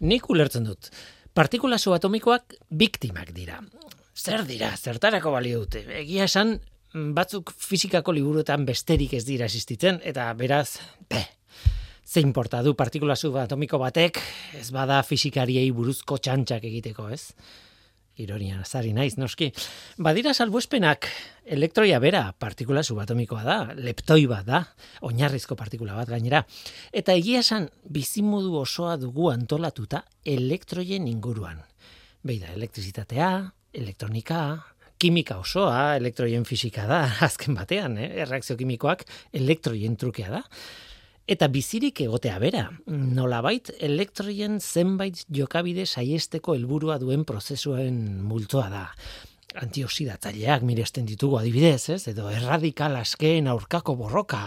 Nik ulertzen dut. Partikula subatomikoak biktimak dira. Zer dira, zertarako balio dute. Egia esan, batzuk fizikako liburuetan besterik ez dira existitzen, eta beraz, be, ze importa du partikula subatomiko batek, ez bada fizikariei buruzko txantxak egiteko, ez? Ironia, zari naiz, noski. Badira salbuespenak, elektroia bera, partikula subatomikoa da, leptoi bat da, oinarrizko partikula bat gainera. Eta egia esan, bizimodu osoa dugu antolatuta elektroien inguruan. Beida, elektrizitatea, elektronika, kimika osoa, elektroien fisika da, azken batean, eh? erreakzio kimikoak elektroien trukea da. Eta bizirik egotea bera, nolabait elektroien zenbait jokabide saiesteko helburua duen prozesuen multoa da. Antioxidatzaileak miresten ditugu adibidez, ez? edo erradikal askeen aurkako borroka,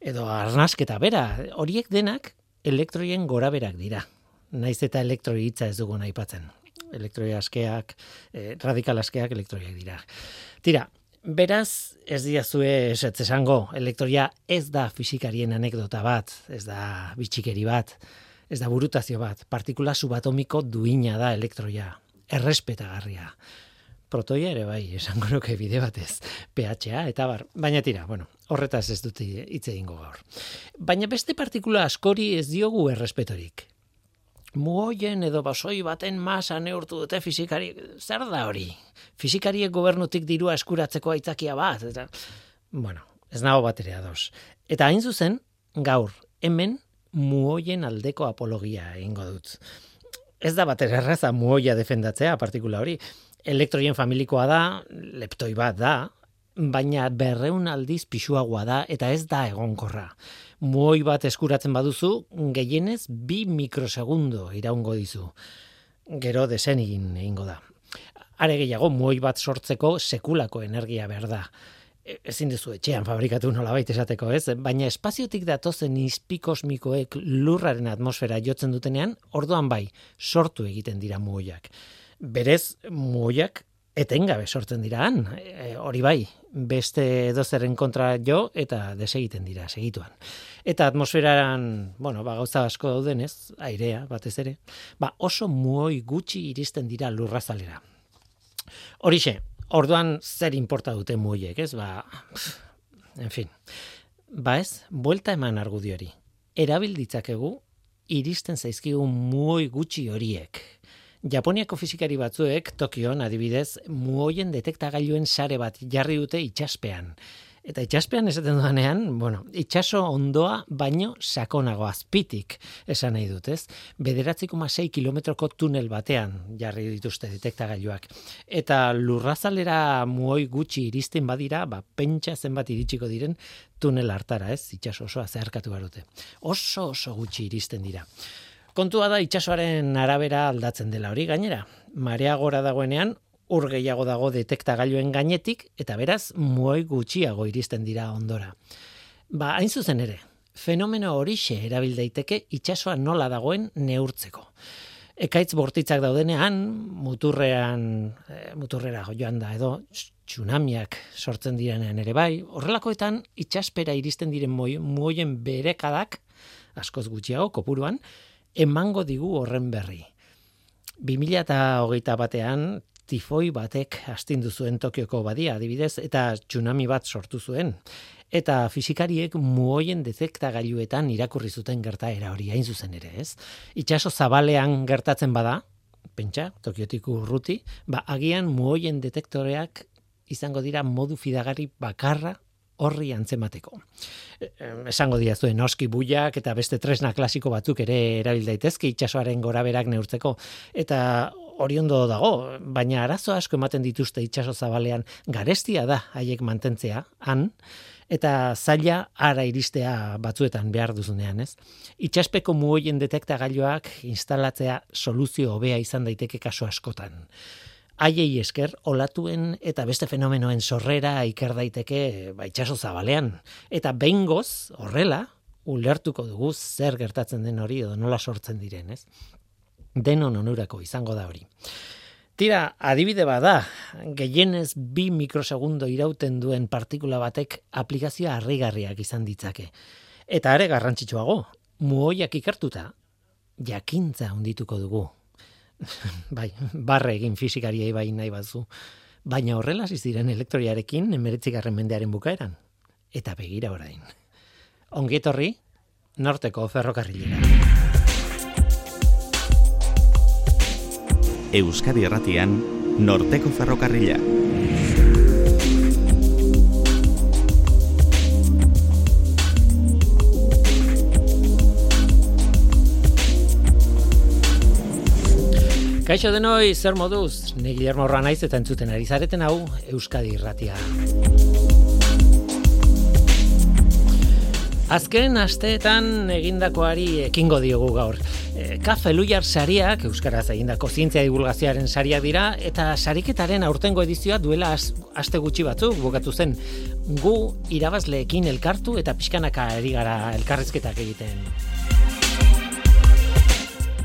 edo arnasketa bera, horiek denak elektroien goraberak dira. Naiz eta elektroi hitza ez dugu aipatzen. Elektroi askeak, eh, radikal askeak elektroiak dira. Tira, Beraz, ez diazue esetz esango, elektroia ez da fizikarien anekdota bat, ez da bitxikeri bat, ez da burutazio bat, partikula subatomiko duina da elektroia, errespetagarria. Protoia ere bai, esango nuke bide batez, PHA eta bar, baina tira, bueno, horretaz ez dut hitz egingo gaur. Baina beste partikula askori ez diogu errespetorik muoien edo basoi baten masa neurtu dute fizikari, zer da hori? Fizikariek gobernutik dirua eskuratzeko aitzakia bat, eta, bueno, ez nago baterea dos. Eta hain zuzen, gaur, hemen muoien aldeko apologia egingo dut. Ez da batera erraza muoia defendatzea, partikula hori. Elektroien familikoa da, leptoi bat da, baina berreun aldiz pixuagoa da, eta ez da egonkorra muoi bat eskuratzen baduzu, gehienez bi mikrosegundo iraungo dizu. Gero desen egin egingo da. Are gehiago, muoi bat sortzeko sekulako energia behar da. E, ezin duzu etxean fabrikatu nola baita esateko, ez? Baina espaziotik datozen izpi kosmikoek lurraren atmosfera jotzen dutenean, orduan bai, sortu egiten dira muoiak. Berez, muoiak etengabe sortzen dira han, e, hori bai, beste edozeren kontra jo eta desegiten dira segituan. Eta atmosferan, bueno, ba, gauza asko daudenez, airea, batez ere, ba, oso muoi gutxi iristen dira lurrazalera. Horixe, orduan zer importa dute muoiek, ez? Ba, en fin, ba ez, buelta eman argudiori. Erabilditzakegu, iristen zaizkigu muoi gutxi horiek. Japoniako fizikari batzuek Tokion adibidez muoien detektagailuen sare bat jarri dute itxaspean. Eta itxaspean esaten duanean, bueno, itxaso ondoa baino sakonago azpitik esan nahi dut, ez? Bederatziko masei kilometroko tunel batean jarri dituzte detektagailuak. Eta lurrazalera muoi gutxi iristen badira, ba, pentsa zenbat iritsiko diren tunel hartara, ez? Itxaso osoa zeharkatu barute. Oso oso gutxi iristen dira. Kontua da itsasoaren arabera aldatzen dela hori gainera. Marea gora dagoenean ur gehiago dago detektagailuen gainetik eta beraz muoi gutxiago iristen dira ondora. Ba, hain zuzen ere, fenomeno horixe erabil daiteke itsasoa nola dagoen neurtzeko. Ekaitz bortitzak daudenean, muturrean, e, muturrera joan da edo tsunamiak sortzen direnean ere bai, horrelakoetan itsaspera iristen diren muoien berekadak, askoz gutxiago, kopuruan, emango digu horren berri. 2008 batean, tifoi batek astindu zuen Tokioko badia, adibidez, eta tsunami bat sortu zuen. Eta fizikariek muoien detektagailuetan irakurri zuten gertaera hori hain zuzen ere, ez? Itxaso zabalean gertatzen bada, pentsa, Tokiotik urruti, ba, agian muoien detektoreak izango dira modu fidagari bakarra horri antzemateko. Esango dira zuen noski buiak eta beste tresna klasiko batzuk ere erabil daitezke itsasoaren goraberak neurtzeko eta hori ondo dago, baina arazo asko ematen dituzte itsaso zabalean garestia da haiek mantentzea han eta zaila ara iristea batzuetan behar duzunean, ez? Itsaspeko muoien detektagailuak instalatzea soluzio hobea izan daiteke kaso askotan haiei esker olatuen eta beste fenomenoen sorrera iker daiteke ba itsaso zabalean eta behingoz horrela ulertuko dugu zer gertatzen den hori edo nola sortzen diren, ez? Denon onurako izango da hori. Tira, adibide bada, gehienez bi mikrosegundo irauten duen partikula batek aplikazioa harrigarriak izan ditzake. Eta are garrantzitsuago, muoiak ikertuta, jakintza ondituko dugu. bai, barre egin fizikariei bai nahi batzu. Baina horrela ziren elektroiarekin emeretzigarren mendearen bukaeran. Eta begira orain. Ongietorri, norteko ferrokarrilera. Euskadi Erratian, norteko ferrokarrila. Kaixo denoi, zer moduz? Ni Guillermo naiz eta entzuten ari zareten hau Euskadi Irratia. Azken asteetan egindakoari ekingo diogu gaur. E, Kafe Luiar sariak, Euskaraz egindako zientzia divulgazioaren sariak dira, eta sariketaren aurtengo edizioa duela aste gutxi batzuk bukatu zen. Gu irabazleekin elkartu eta pixkanaka eri gara elkarrizketak egiten.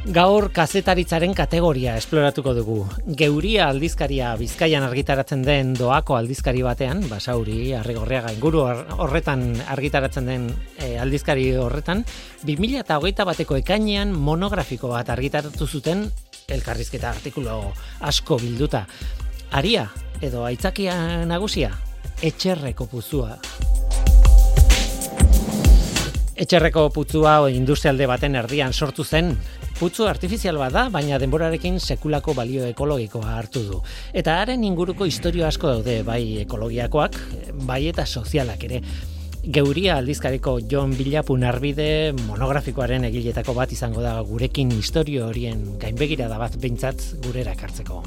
Gaur kazetaritzaren kategoria esploratuko dugu. Geuria aldizkaria Bizkaian argitaratzen den doako aldizkari batean, basauri, arrigorriaga inguru horretan argitaratzen den e, aldizkari horretan, 2008 bateko ekainean monografiko bat argitaratu zuten elkarrizketa artikulo asko bilduta. Aria, edo aitzakia nagusia, etxerreko puzua. Etxerreko putzua industrialde baten erdian sortu zen, Putzu artifizial bada, baina denborarekin sekulako balio ekologikoa hartu du. Eta haren inguruko historio asko daude, bai ekologiakoak, bai eta sozialak ere. Geuria aldizkareko John Bilapun arbide monografikoaren egiletako bat izango da gurekin historio horien gainbegira da bat behintzat gurera kartzeko.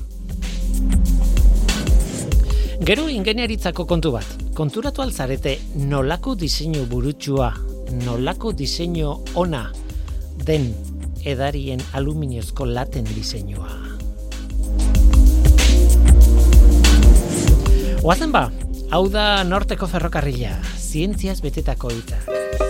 Gero ingeniaritzako kontu bat. Konturatu alzarete nolako diseinu burutsua, nolako diseinu ona den edarien aluminiozko laten diseinua. Oazen ba, hau da norteko ferrokarrila, zientziaz betetako hitzak.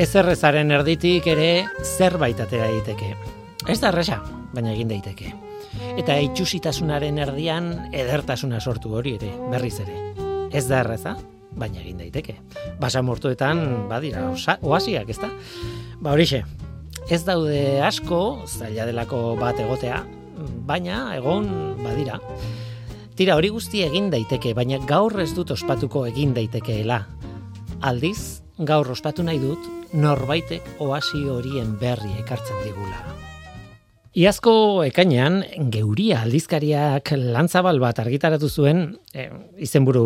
Ezerrezaren erditik ere zerbait atera daiteke. Ez da erresa, baina egin daiteke. Eta itxusitasunaren erdian edertasuna sortu hori ere, berriz ere. Ez da erreza, baina egin daiteke. Basa mortuetan, badira, oasiak, ez da? Ba horixe, ez daude asko, zaila delako bat egotea, baina egon badira. Tira hori guzti egin daiteke, baina gaur ez dut ospatuko egin daitekeela. Aldiz, gaur ospatu nahi dut, norbaitek oasi horien berri ekartzen digula. Iazko ekainean, geuria aldizkariak lantzabal bat argitaratu zuen, e, izenburu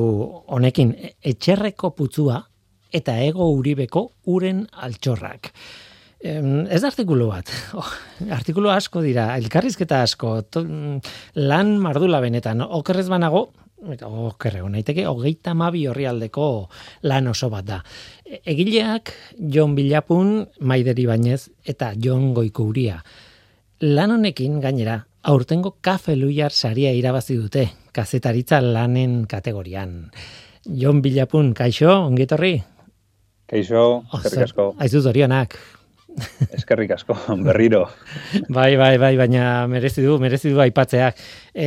honekin, etxerreko putzua eta ego uribeko uren altxorrak. Ez da artikulu bat, oh, artikulu asko dira, elkarrizketa asko, to, lan mardula benetan, okerrez banago, eta okerre naiteke hogeita mabi horri aldeko lan oso bat da. Egileak Jon Bilapun, Maideri Bainez eta Jon Goikuria. Lan honekin gainera, aurtengo kafe luiar saria irabazi dute, kazetaritza lanen kategorian. Jon Bilapun, kaixo, ongetorri? Kaixo, zerrik asko. Aizu zorionak. Eskerrik asko, berriro. bai, bai, bai, baina merezi du, merezi du aipatzeak. E,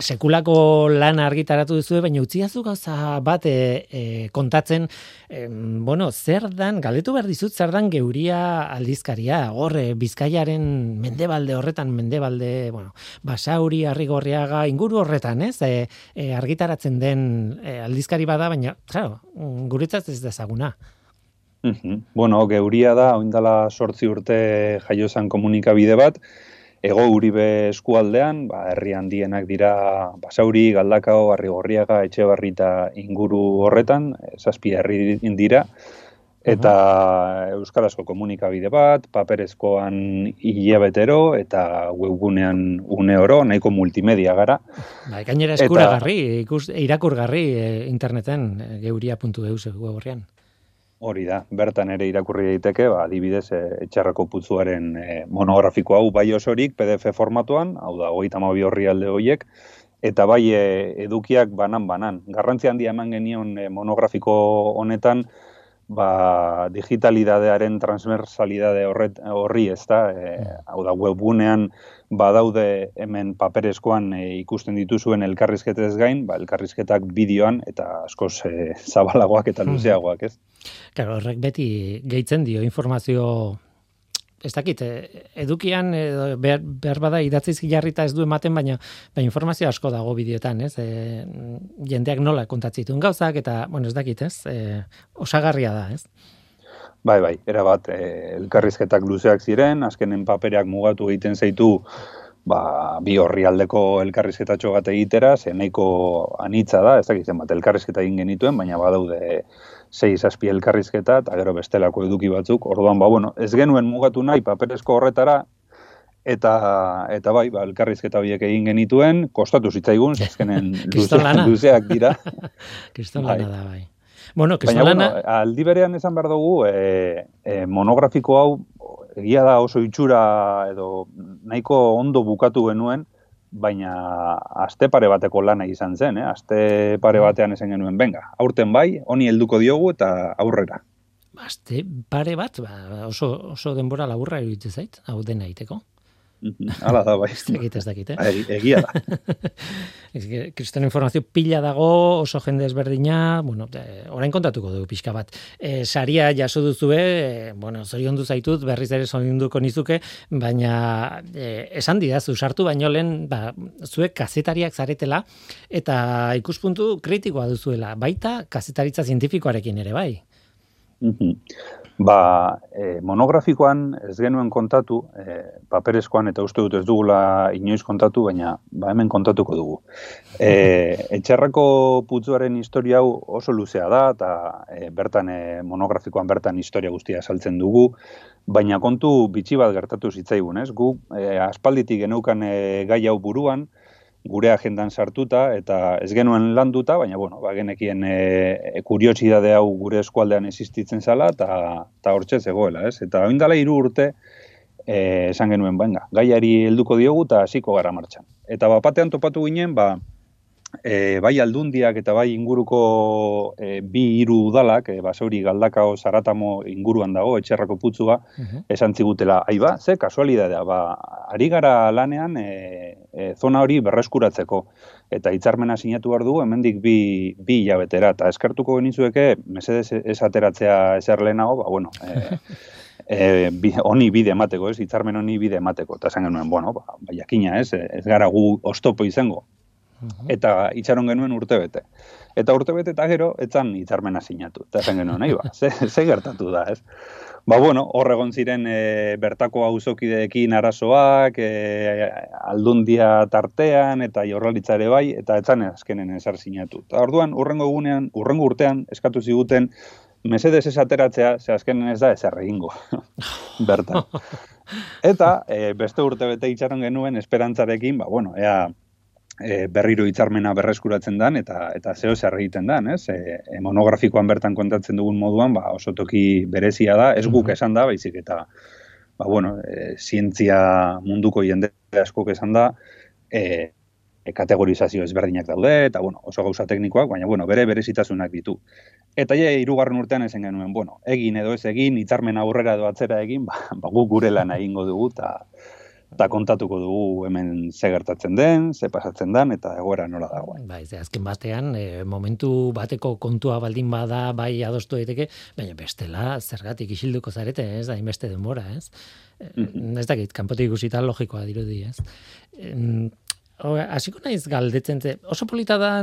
sekulako lan argitaratu duzu, baina utziazu gauza bat e, kontatzen, e, bueno, zer dan, galdetu behar dizut, zer dan geuria aldizkaria, horre, bizkaiaren mendebalde horretan, mendebalde, bueno, basauri, arrigorriaga, inguru horretan, ez, e, e, argitaratzen den e, aldizkari bada, baina, claro, guretzat ez dezaguna. Bueno, geuria da, oindala sortzi urte jaiozan komunikabide bat, ego uribe eskualdean, ba, herri handienak dira basauri, galdakao, arrigorriaga, etxe barrita inguru horretan, zazpi herri dira, eta euskarazko komunikabide bat, paperezkoan hilabetero, eta webgunean une oro, nahiko multimedia gara. Ba, gainera eskuragarri, ikus, irakurgarri eh, interneten, eh, geuria.eus web horrean. Hori da, bertan ere irakurri daiteke, ba, adibidez, e, etxarrako putzuaren e, monografiko hau bai osorik PDF formatuan, hau da, hori tamabi horri alde horiek, eta bai e, edukiak banan-banan. Garrantzi handi eman genion e, monografiko honetan, ba, digitalidadearen transversalidade horret, horri ez da, e, hau da webgunean badaude hemen paperezkoan e, ikusten dituzuen elkarrizketez gain, ba, elkarrizketak bideoan eta askoz e, zabalagoak eta luzeagoak, ez? Claro, horrek beti gehitzen dio informazio ez dakit, eh, edukian edo behar, behar bada idatziz jarrita ez du ematen, baina, baina informazio asko dago bideotan, ez? E, jendeak nola kontatzitun gauzak, eta, bueno, ez dakit, ez? E, osagarria da, ez? Bai, bai, era bat, e, elkarrizketak luzeak ziren, azkenen papereak mugatu egiten zaitu, ba, bi horri aldeko elkarrizketatxo bat egitera, ze nahiko anitza da, ez dakit bat elkarrizketa egin genituen, baina badaude sei zazpi elkarrizketa, eta gero bestelako eduki batzuk, orduan, ba, bueno, ez genuen mugatu nahi paperezko horretara, eta eta bai, ba, elkarrizketa horiek egin genituen, kostatu zitzaigun, azkenen luzeak dira. Kriston lana bai. da, bai. Bueno, Baina, bueno, aldi berean esan behar dugu, e, e, monografiko hau, egia da oso itxura edo nahiko ondo bukatu genuen, baina aste pare bateko lana izan zen, eh? aste pare mm. batean esan genuen, benga, aurten bai, honi helduko diogu eta aurrera. Aste pare bat, ba, oso, oso denbora laburra iruditzen zait, hau dena iteko. Hala da, bai. Ez ez dakit, eh? Bai, egia da. Kristen informazio pila dago, oso jende ezberdina, bueno, e, orain kontatuko dugu pixka bat. E, saria jaso duzue, e, bueno, zorion du zaitut, berriz ere duko nizuke, baina e, esan didazu, sartu baino lehen, ba, zuek kazetariak zaretela, eta ikuspuntu kritikoa duzuela, baita kazetaritza zientifikoarekin ere, bai? Ba, e, monografikoan ez genuen kontatu, e, paperezkoan eta uste dut ez dugula inoiz kontatu, baina ba, hemen kontatuko dugu. E, etxerrako putzuaren historia hau oso luzea da, eta e, bertan e, monografikoan bertan historia guztia saltzen dugu, baina kontu bitxi bat gertatu zitzaigun, ez? Gu, e, aspalditik geneukan e, gai hau buruan, gure agendan sartuta eta ez genuen landuta, baina bueno, ba genekien e, e kuriosidade hau gure eskualdean existitzen zala eta ta hortze zegoela, ez? Eta orain hiru urte eh esan genuen, venga, gaiari helduko diogu ta hasiko gara martxan. Eta bapatean topatu ginen, ba e, bai aldundiak eta bai inguruko e, bi hiru udalak, e, basauri galdakao zaratamo inguruan dago, etxerrako putzua, uh esan zigutela, ai ba, ze kasualidadea, ba, ari gara lanean e, e, zona hori berreskuratzeko, eta hitzarmena sinatu behar dugu, hemendik bi, bi hilabetera, eta eskertuko genizueke, mesedez ez ateratzea ezer lehenago, ba, bueno, e, e, bi, oni bide emateko, ez, hitzarmen honi bide emateko, eta esan genuen, bueno, ba, ba jakina, ez, ez gara gu ostopo izango, eta itxaron genuen urte bete. Eta urte bete eta gero, etzan hitzarmena sinatu. Eta zen genuen, nahi ba, ze, ze gertatu da, ez? Ba, bueno, hor egon ziren e, bertako auzokideekin arazoak, e, aldundia tartean, eta jorralitzare bai, eta etzan azkenen ezar sinatu. Eta orduan, urrengo egunean, urrengo urtean, eskatu ziguten, mesedez ez ateratzea, ze azkenen ez da ezer egingo, bertan. Eta, e, beste urte bete itxaron genuen, esperantzarekin, ba, bueno, ea, e, berriro hitzarmena berreskuratzen dan eta eta zeo zer egiten dan, ez? E, e, monografikoan bertan kontatzen dugun moduan, ba oso toki berezia da, ez guk esan da, baizik eta ba bueno, e, zientzia munduko jende askok esan da, e, e, kategorizazio ezberdinak daude eta bueno, oso gauza teknikoak, baina bueno, bere berezitasunak ditu. Eta ja hirugarren urtean ezen genuen, bueno, egin edo ez egin, hitzarmen aurrera edo atzera egin, ba, ba guk gure lan egingo dugu ta eta kontatuko dugu hemen ze gertatzen den, ze pasatzen den, eta egoera nola dagoen. Bai, ze azken batean, e, momentu bateko kontua baldin bada, bai adostu daiteke, baina bestela, zergatik isilduko zarete, ez, da, inbeste denbora, ez? Mm -hmm. Ez dakit, kanpotik ikusita logikoa dirudi, ez? Hasiko naiz galdetzen, ze, oso polita da,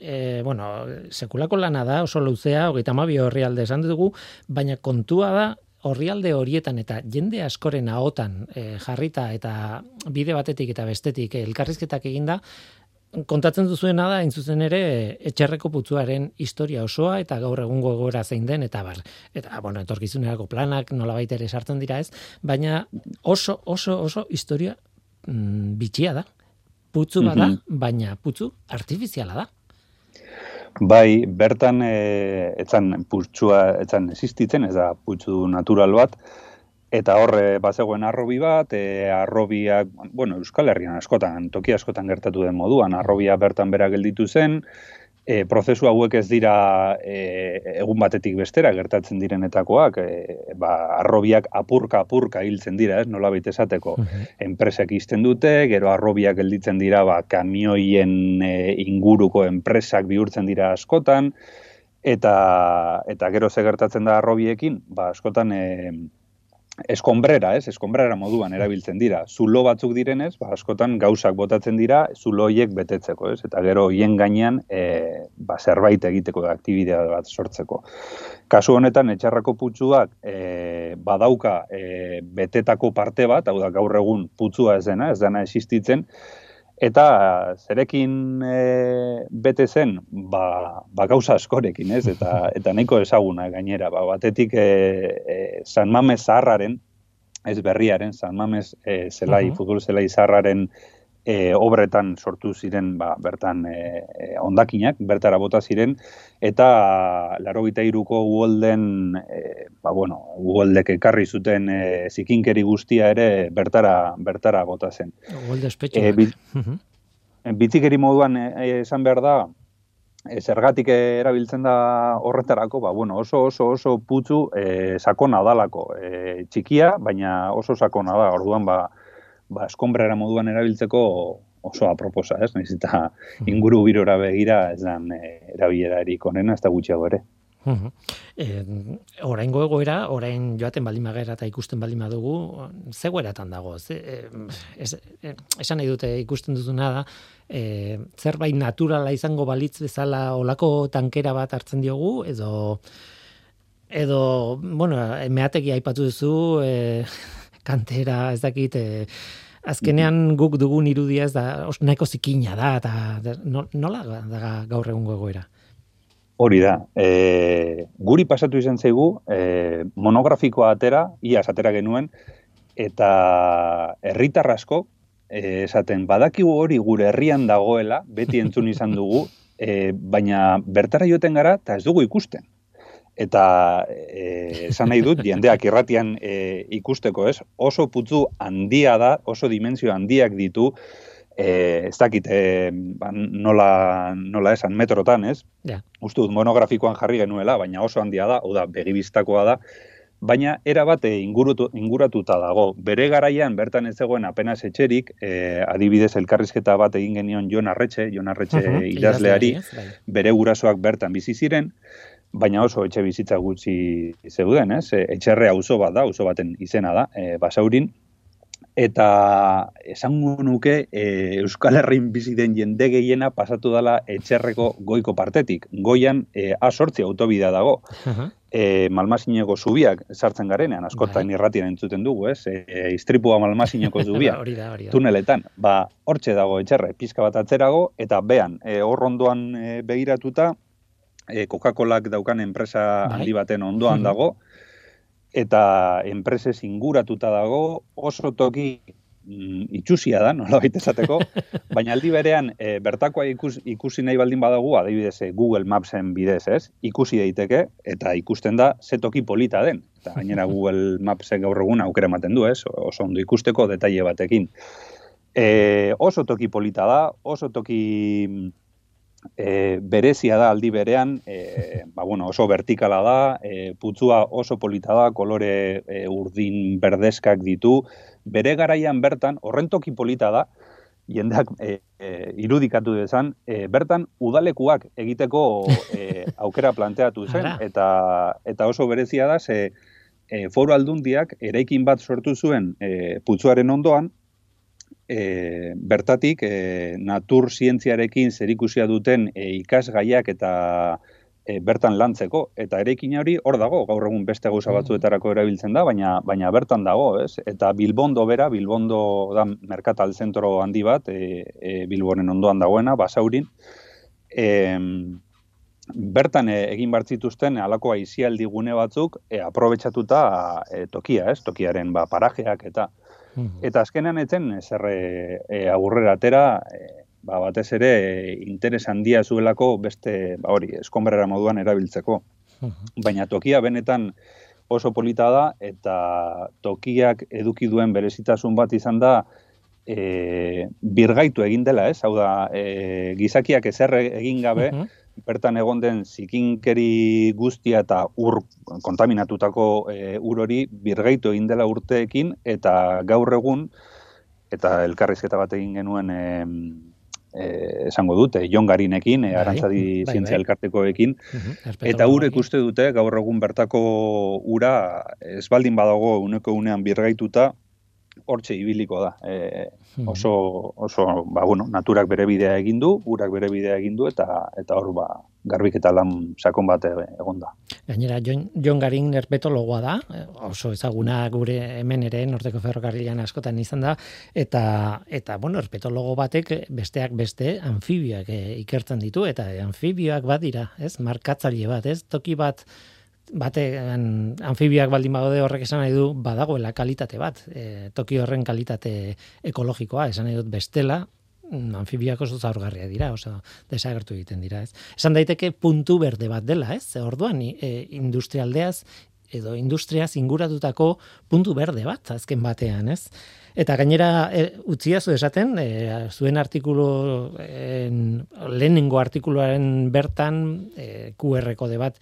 e, bueno, sekulako lana da, oso luzea, hogeita mabi horri alde esan dugu, baina kontua da, orrialde horietan eta jende askoren ahotan e, jarrita eta bide batetik eta bestetik elkarrizketak eginda, kontatzen duzuena da, zuzen ere, etxerreko putzuaren historia osoa, eta gaur egungo gora zein den, eta bar, eta, bueno, etorkizunerako planak, nola ere sartzen dira ez, baina oso, oso, oso historia mm, bitxia da. Putzu bada, mm baina putzu artifiziala da. Bai, bertan e, etzan putxua etzan existitzen, ez da putxu natural bat, eta horre bazegoen arrobi bat, e, arrobiak, bueno, Euskal Herrian askotan, toki askotan gertatu den moduan, arrobia bertan bera gelditu zen, e, prozesu hauek ez dira e, egun batetik bestera gertatzen direnetakoak, e, ba, arrobiak apurka apurka hiltzen dira, ez, nola esateko, uh enpresak izten dute, gero arrobiak gelditzen dira, ba, kamioien e, inguruko enpresak bihurtzen dira askotan, eta, eta gero ze gertatzen da arrobiekin, ba, askotan, e, eskonbrera, ez? Eskonbrera moduan erabiltzen dira. Zulo batzuk direnez, ba, askotan gauzak botatzen dira, zulo hiek betetzeko, ez? Eta gero hien gainean e, ba, zerbait egiteko da, aktibidea bat sortzeko. Kasu honetan, etxarrako putzuak e, badauka e, betetako parte bat, hau da gaur egun putzua ez dena, ez dena existitzen, Eta zerekin e, bete zen, ba, ba gauza askorekin, ez? Eta, eta nahiko ezaguna gainera, ba, batetik e, e, San Mames zaharraren, ez berriaren, San Mames e, zelai, uh futbol zelai zaharraren e, obretan sortu ziren ba, bertan e, e, ondakinak, bertara bota ziren, eta laro gita iruko uolden, e, ba, bueno, uoldek ekarri zuten e, zikinkeri guztia ere bertara, bertara bota zen. Uolde espetxe. E, bitzikeri moduan esan behar da, e, zergatik erabiltzen da horretarako, ba, bueno, oso oso oso putzu e, sakona dalako. E, txikia, baina oso sakona da, orduan ba, ba, eskombrera moduan erabiltzeko oso aproposa, ez? Naiz eta inguru birora begira ez dan e, erabilera erik onena, ez da gutxiago ere. Uh orain goegoera, orain joaten baldin eta ikusten baldin badugu, zegoeratan dago. Ze, e, esan nahi dute ikusten duzuna da, e, zerbait naturala izango balitz bezala olako tankera bat hartzen diogu, edo, edo bueno, meateki aipatu duzu, e, kantera, ez dakit, e, azkenean guk dugun irudia ez da, os, nahiko zikina da, eta nola da gaur egun gogoera? Hori da, e, guri pasatu izan zaigu, e, monografikoa atera, ia atera genuen, eta herritar asko, esaten, badakigu hori gure herrian dagoela, beti entzun izan dugu, e, baina bertara joten gara, eta ez dugu ikusten eta eh, esan nahi dut, jendeak irratian e, ikusteko, ez? Oso putzu handia da, oso dimensio handiak ditu, e, ez dakit e, ba, nola, nola esan metrotan, ez? Ja. Uste dut monografikoan jarri genuela, baina oso handia da, oda, begibistakoa da, baina era ingurutu, inguratuta dago. Bere garaian bertan ez zegoen apenas etxerik, e, adibidez elkarrizketa bat egin genion Jon Arretxe, Jon Arretxe uh -huh, idazleari, bai. bere gurasoak bertan bizi ziren, baina oso etxe bizitza gutxi zeuden, ez? E, etxerre auzo bat da, auzo baten izena da, e, basaurin, eta esango nuke e, Euskal Herrin bizi den jende gehiena pasatu dela etxerreko goiko partetik. Goian e, A8 autobidea dago. E, malmasineko zubiak sartzen garenean, askotan bai. entzuten dugu, ez? E, istripua malmasineko zubia, tuneletan. Ba, hortxe dago etxerre, pizka bat atzerago, eta bean, e, horrondoan e, begiratuta, e, Coca-Colak daukan enpresa bai. handi baten ondoan dago, eta enpresez inguratuta dago, oso toki mm, itxusia da, nola baita esateko, baina aldi berean e, bertakoa ikus, ikusi nahi baldin badagu, adibidez e, Google Mapsen bidez, ez? Ikusi daiteke eta ikusten da ze toki polita den. Eta gainera Google Mapsen gaur egun aukera ematen du, ez? Oso ondo ikusteko detaile batekin. E, oso toki polita da, oso toki e, berezia da aldi berean, e, ba, bueno, oso vertikala da, e, putzua oso polita da, kolore e, urdin berdeskak ditu, bere garaian bertan, horrentoki polita da, jendeak e, e, irudikatu dezan, e, bertan udalekuak egiteko e, aukera planteatu zen, eta, eta oso berezia da, ze e, foru aldundiak eraikin bat sortu zuen e, putzuaren ondoan, e, bertatik e, natur zientziarekin zerikusia duten e, ikasgaiak eta e, bertan lantzeko. Eta erekin hori hor dago gaur egun beste gauza mm. batzuetarako erabiltzen da baina baina bertan dago ez? Eta Bilbondo bera Bilbondo da merkatal zentro handi bat e, e, Bilbonen ondoan dagoena basaurin. E, bertan e, egin bartzituzten halako aizialdi gune batzuk e, aprobetxatuta e, tokia ez? Tokiaren ba parajeak eta Eta azkenean etzen, zer e, e, agurrera atera, e, ba, batez ere, interes handia zuelako beste, ba, hori, eskombrera moduan erabiltzeko. Baina tokia benetan oso polita da, eta tokiak eduki duen berezitasun bat izan da, e, birgaitu egin dela, ez? Hau da, e, gizakiak ezer egin gabe, bertan egon den zikinkeri guztia eta ur kontaminatutako e, ur hori birgaitu egin dela urteekin eta gaur egun eta elkarrizketa bat egin genuen e, e, esango dute jongarinekin, e, bai, arantzadi bai, bai. zientzia elkartekoekin eta urek uste dute gaur egun bertako ura ez baldin badago uneko unean birgaituta hortxe ibiliko da. E, oso, oso ba, bueno, naturak bere bidea egin du, urak bere bidea egin du, eta eta hor ba, garbik eta lan sakon bat egon da. Gainera, Jon, Jon Garin erpetologoa da, oso ezaguna gure hemen ere, norteko ferrokarrilan askotan izan da, eta, eta bueno, erpetologo batek besteak beste anfibioak e, ikertzen ditu, eta anfibioak badira, ez, markatzaile bat, ez, toki bat, bate anfibioak baldin bagode horrek esan nahi du badagoela kalitate bat, e, toki horren kalitate ekologikoa, esan nahi dut bestela, mm, anfibioak oso zaurgarria dira, oso desagertu egiten dira, ez. Esan daiteke puntu berde bat dela, ez? Orduan e, industrialdeaz edo industriaz inguratutako puntu berde bat azken batean, ez? Eta gainera e, utzia zu esaten, e, zuen artikulu en, lehenengo artikuluaren bertan e, QR kode bat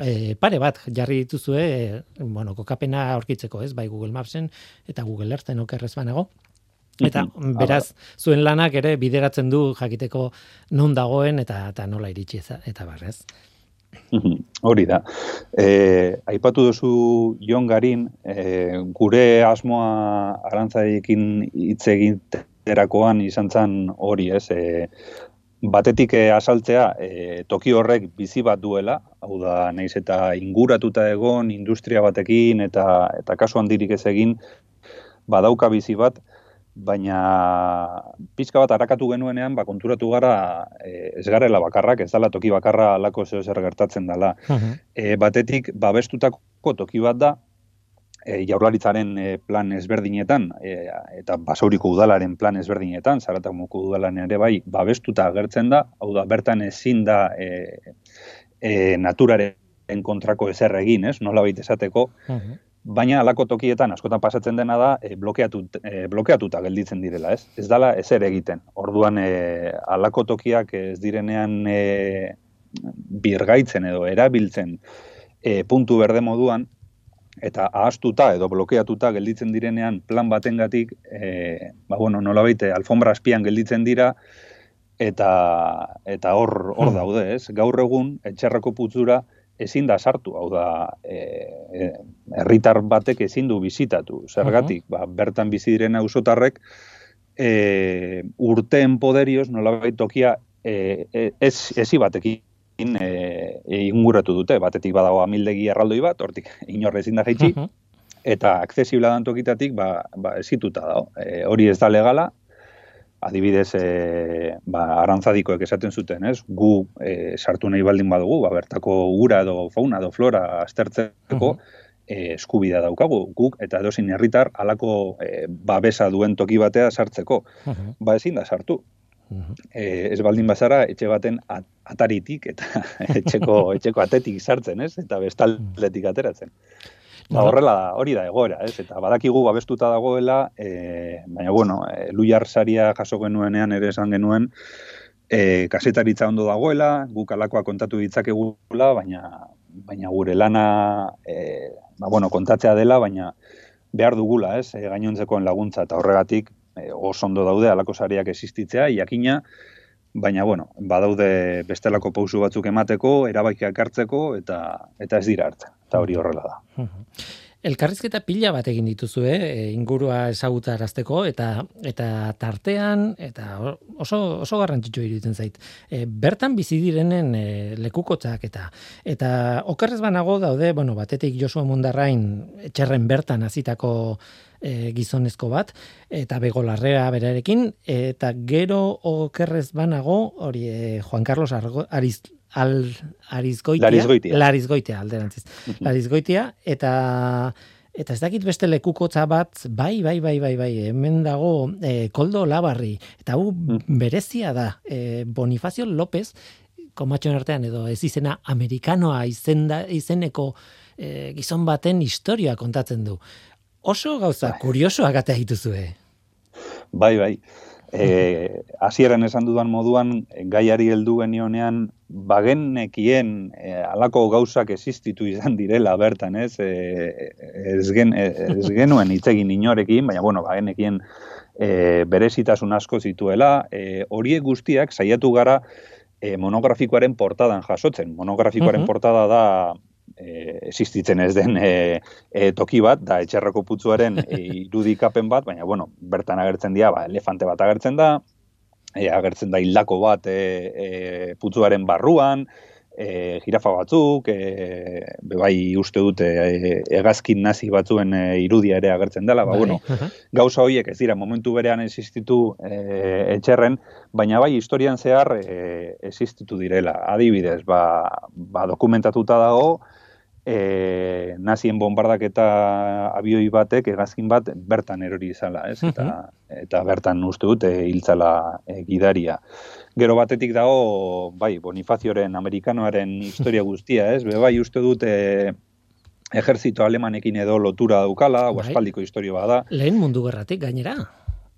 e, pare bat jarri dituzue, e, bueno, kokapena aurkitzeko, ez? Bai Google Mapsen eta Google Earthen okerrez banago. Eta beraz, zuen lanak ere bideratzen du jakiteko non dagoen eta eta nola iritsi eta barrez. Hori da. E, aipatu duzu Jon Garin, e, gure asmoa arantzaekin hitz egiterakoan izan zen hori, ez? E, batetik e, asaltzea e, toki horrek bizi bat duela, hau da, naiz eta inguratuta egon industria batekin eta eta kasu handirik ez egin badauka bizi bat, baina pizka bat arakatu genuenean, ba, konturatu gara e, ez garela bakarrak, ez dala toki bakarra alako zeo zer gertatzen dela. E, batetik, babestutako toki bat da, e, jaurlaritzaren e, plan ezberdinetan, e, eta basauriko udalaren plan ezberdinetan, zaratamuko udalaren ere bai, babestuta agertzen da, hau da, bertan ezin da e, e, naturaren kontrako ezer egin, ez? Nola baita esateko, baina alako tokietan askotan pasatzen dena da e, blokeatu, e, blokeatuta gelditzen direla, ez? Ez dala ezer egiten. Orduan e, alako tokiak ez direnean e, birgaitzen edo erabiltzen e, puntu berde moduan eta ahastuta edo blokeatuta gelditzen direnean plan batengatik e, ba bueno, nolabait alfombra azpian gelditzen dira eta eta hor hor hmm. daude, ez? Gaur egun etxerrako putzura ezin da sartu, hau da, e, e, herritar batek ezin du bizitatu, zergatik, ba, bertan bizi diren ausotarrek e, urteen poderioz, nolabait tokia, e, e, ez, ezi batekin e, e, inguratu dute, batetik badago amildegi erraldoi bat, hortik inorre ezin da jaitsi, eta aksesibla dan tokitatik, ba, ba ezituta dago. E, hori ez da legala, adibidez, e, ba, arantzadikoek esaten zuten, ez? Gu e, sartu nahi baldin badugu, ba, bertako ura edo fauna edo flora aztertzeko, e, eskubida daukagu, guk eta edozin herritar alako e, babesa duen toki batea sartzeko. Ba, ezin da sartu. E, ez baldin bazara, etxe baten ataritik eta etxeko, etxeko atetik sartzen, ez? Eta bestaldetik ateratzen. Ba, horrela da, hori da egoera, ez? Eta badakigu babestuta dagoela, e, baina bueno, e, luiar saria jaso genuenean ere esan genuen, e, kasetaritza ondo dagoela, guk alakoa kontatu ditzakegula, baina baina gure lana e, ba, bueno, kontatzea dela, baina behar dugula, ez? E, gainontzekoen laguntza eta horregatik e, oso ondo daude alako sariak existitzea, jakina, baina bueno, badaude bestelako pausu batzuk emateko, erabakiak hartzeko eta eta ez dira hartzen eta hori horrela da. Elkarrizketa pila bat egin dituzu, eh? ingurua ezagutarazteko eta eta tartean eta oso oso garrantzitsu iruditzen zait. E, bertan bizi direnen e, lekukotzak eta eta okerrez banago daude, bueno, batetik Josua Mundarrain etxerren bertan hasitako e, gizonezko bat eta begolarrea berarekin eta gero okerrez banago hori e, Juan Carlos Argo, Ariz, al arizgoitia, larizgoitia, larizgoitia alderantziz. Larizgoitia, eta eta ez dakit beste lekukotza bat, bai, bai, bai, bai, bai, hemen dago e, koldo labarri, eta hu berezia da, e, Bonifacio López, komatxon artean edo ez izena amerikanoa izenda, izeneko e, gizon baten historia kontatzen du. Oso gauza, bai. kuriosoak atea dituzue. Bai, bai. E, hasieran esan dudan moduan, gaiari heldu genionean, bagenekien e, alako gauzak existitu izan direla bertan, ez? E, ez, gen, ez genuen itzegin inorekin, baina, bueno, bagenekien e, berezitasun asko zituela, e, horiek guztiak saiatu gara e, monografikoaren portadan jasotzen. Monografikoaren portada da e, existitzen ez den e, e, toki bat, da etxerrako putzuaren e, irudikapen bat, baina, bueno, bertan agertzen dira, ba, elefante bat agertzen da, e, agertzen da hildako bat e, e, putzuaren barruan, e, jirafa batzuk, e, bai uste dute e, egazkin nazi batzuen e, irudia ere agertzen dela, ba, bai, bueno, gauza horiek ez dira momentu berean existitu e, etxerren, baina bai historian zehar e, existitu direla. Adibidez, ba, ba dokumentatuta dago, e, nazien bombardak eta abioi batek egazkin bat bertan erori izala, ez? Eta, eta bertan uste dute hiltzala e, gidaria. Gero batetik dago, bai, Bonifazioaren amerikanoaren historia guztia, ez? Be, bai, uste dute ejerzito alemanekin edo lotura daukala, bai. aspaldiko historia bada. Lehen mundu gerratik gainera.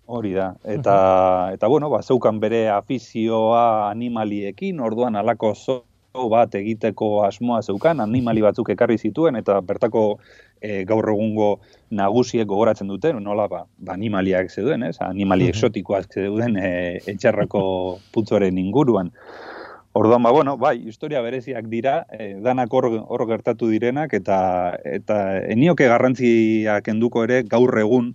Hori da, eta, eta bueno, ba, zeukan bere afizioa animaliekin, orduan alako zo, bat egiteko asmoa zeukan, animali batzuk ekarri zituen, eta bertako e, gaur egungo nagusiek gogoratzen duten, nola ba, ba animaliak zeuden, ez? animali exotikoak zeuden e, etxarrako putzoren inguruan. Orduan, ba, bueno, bai, historia bereziak dira, e, danak hor, hor gertatu direnak, eta, eta enioke garrantziak enduko ere gaur egun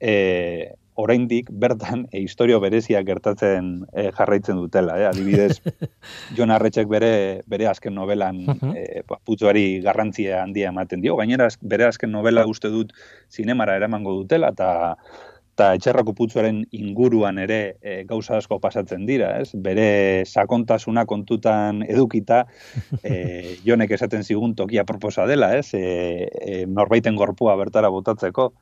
e, oraindik bertan e, historio bereziak gertatzen e, jarraitzen dutela, eh? adibidez Jon Arretxek bere bere azken novelan e, putzuari garrantzia handia ematen dio, gainera bere azken novela uste dut zinemara eramango dutela eta eta etxerrako putzuaren inguruan ere e, gauza asko pasatzen dira, ez? Bere sakontasuna kontutan edukita, e, jonek esaten zigun tokia proposa dela, ez? E, e, norbaiten gorpua bertara botatzeko.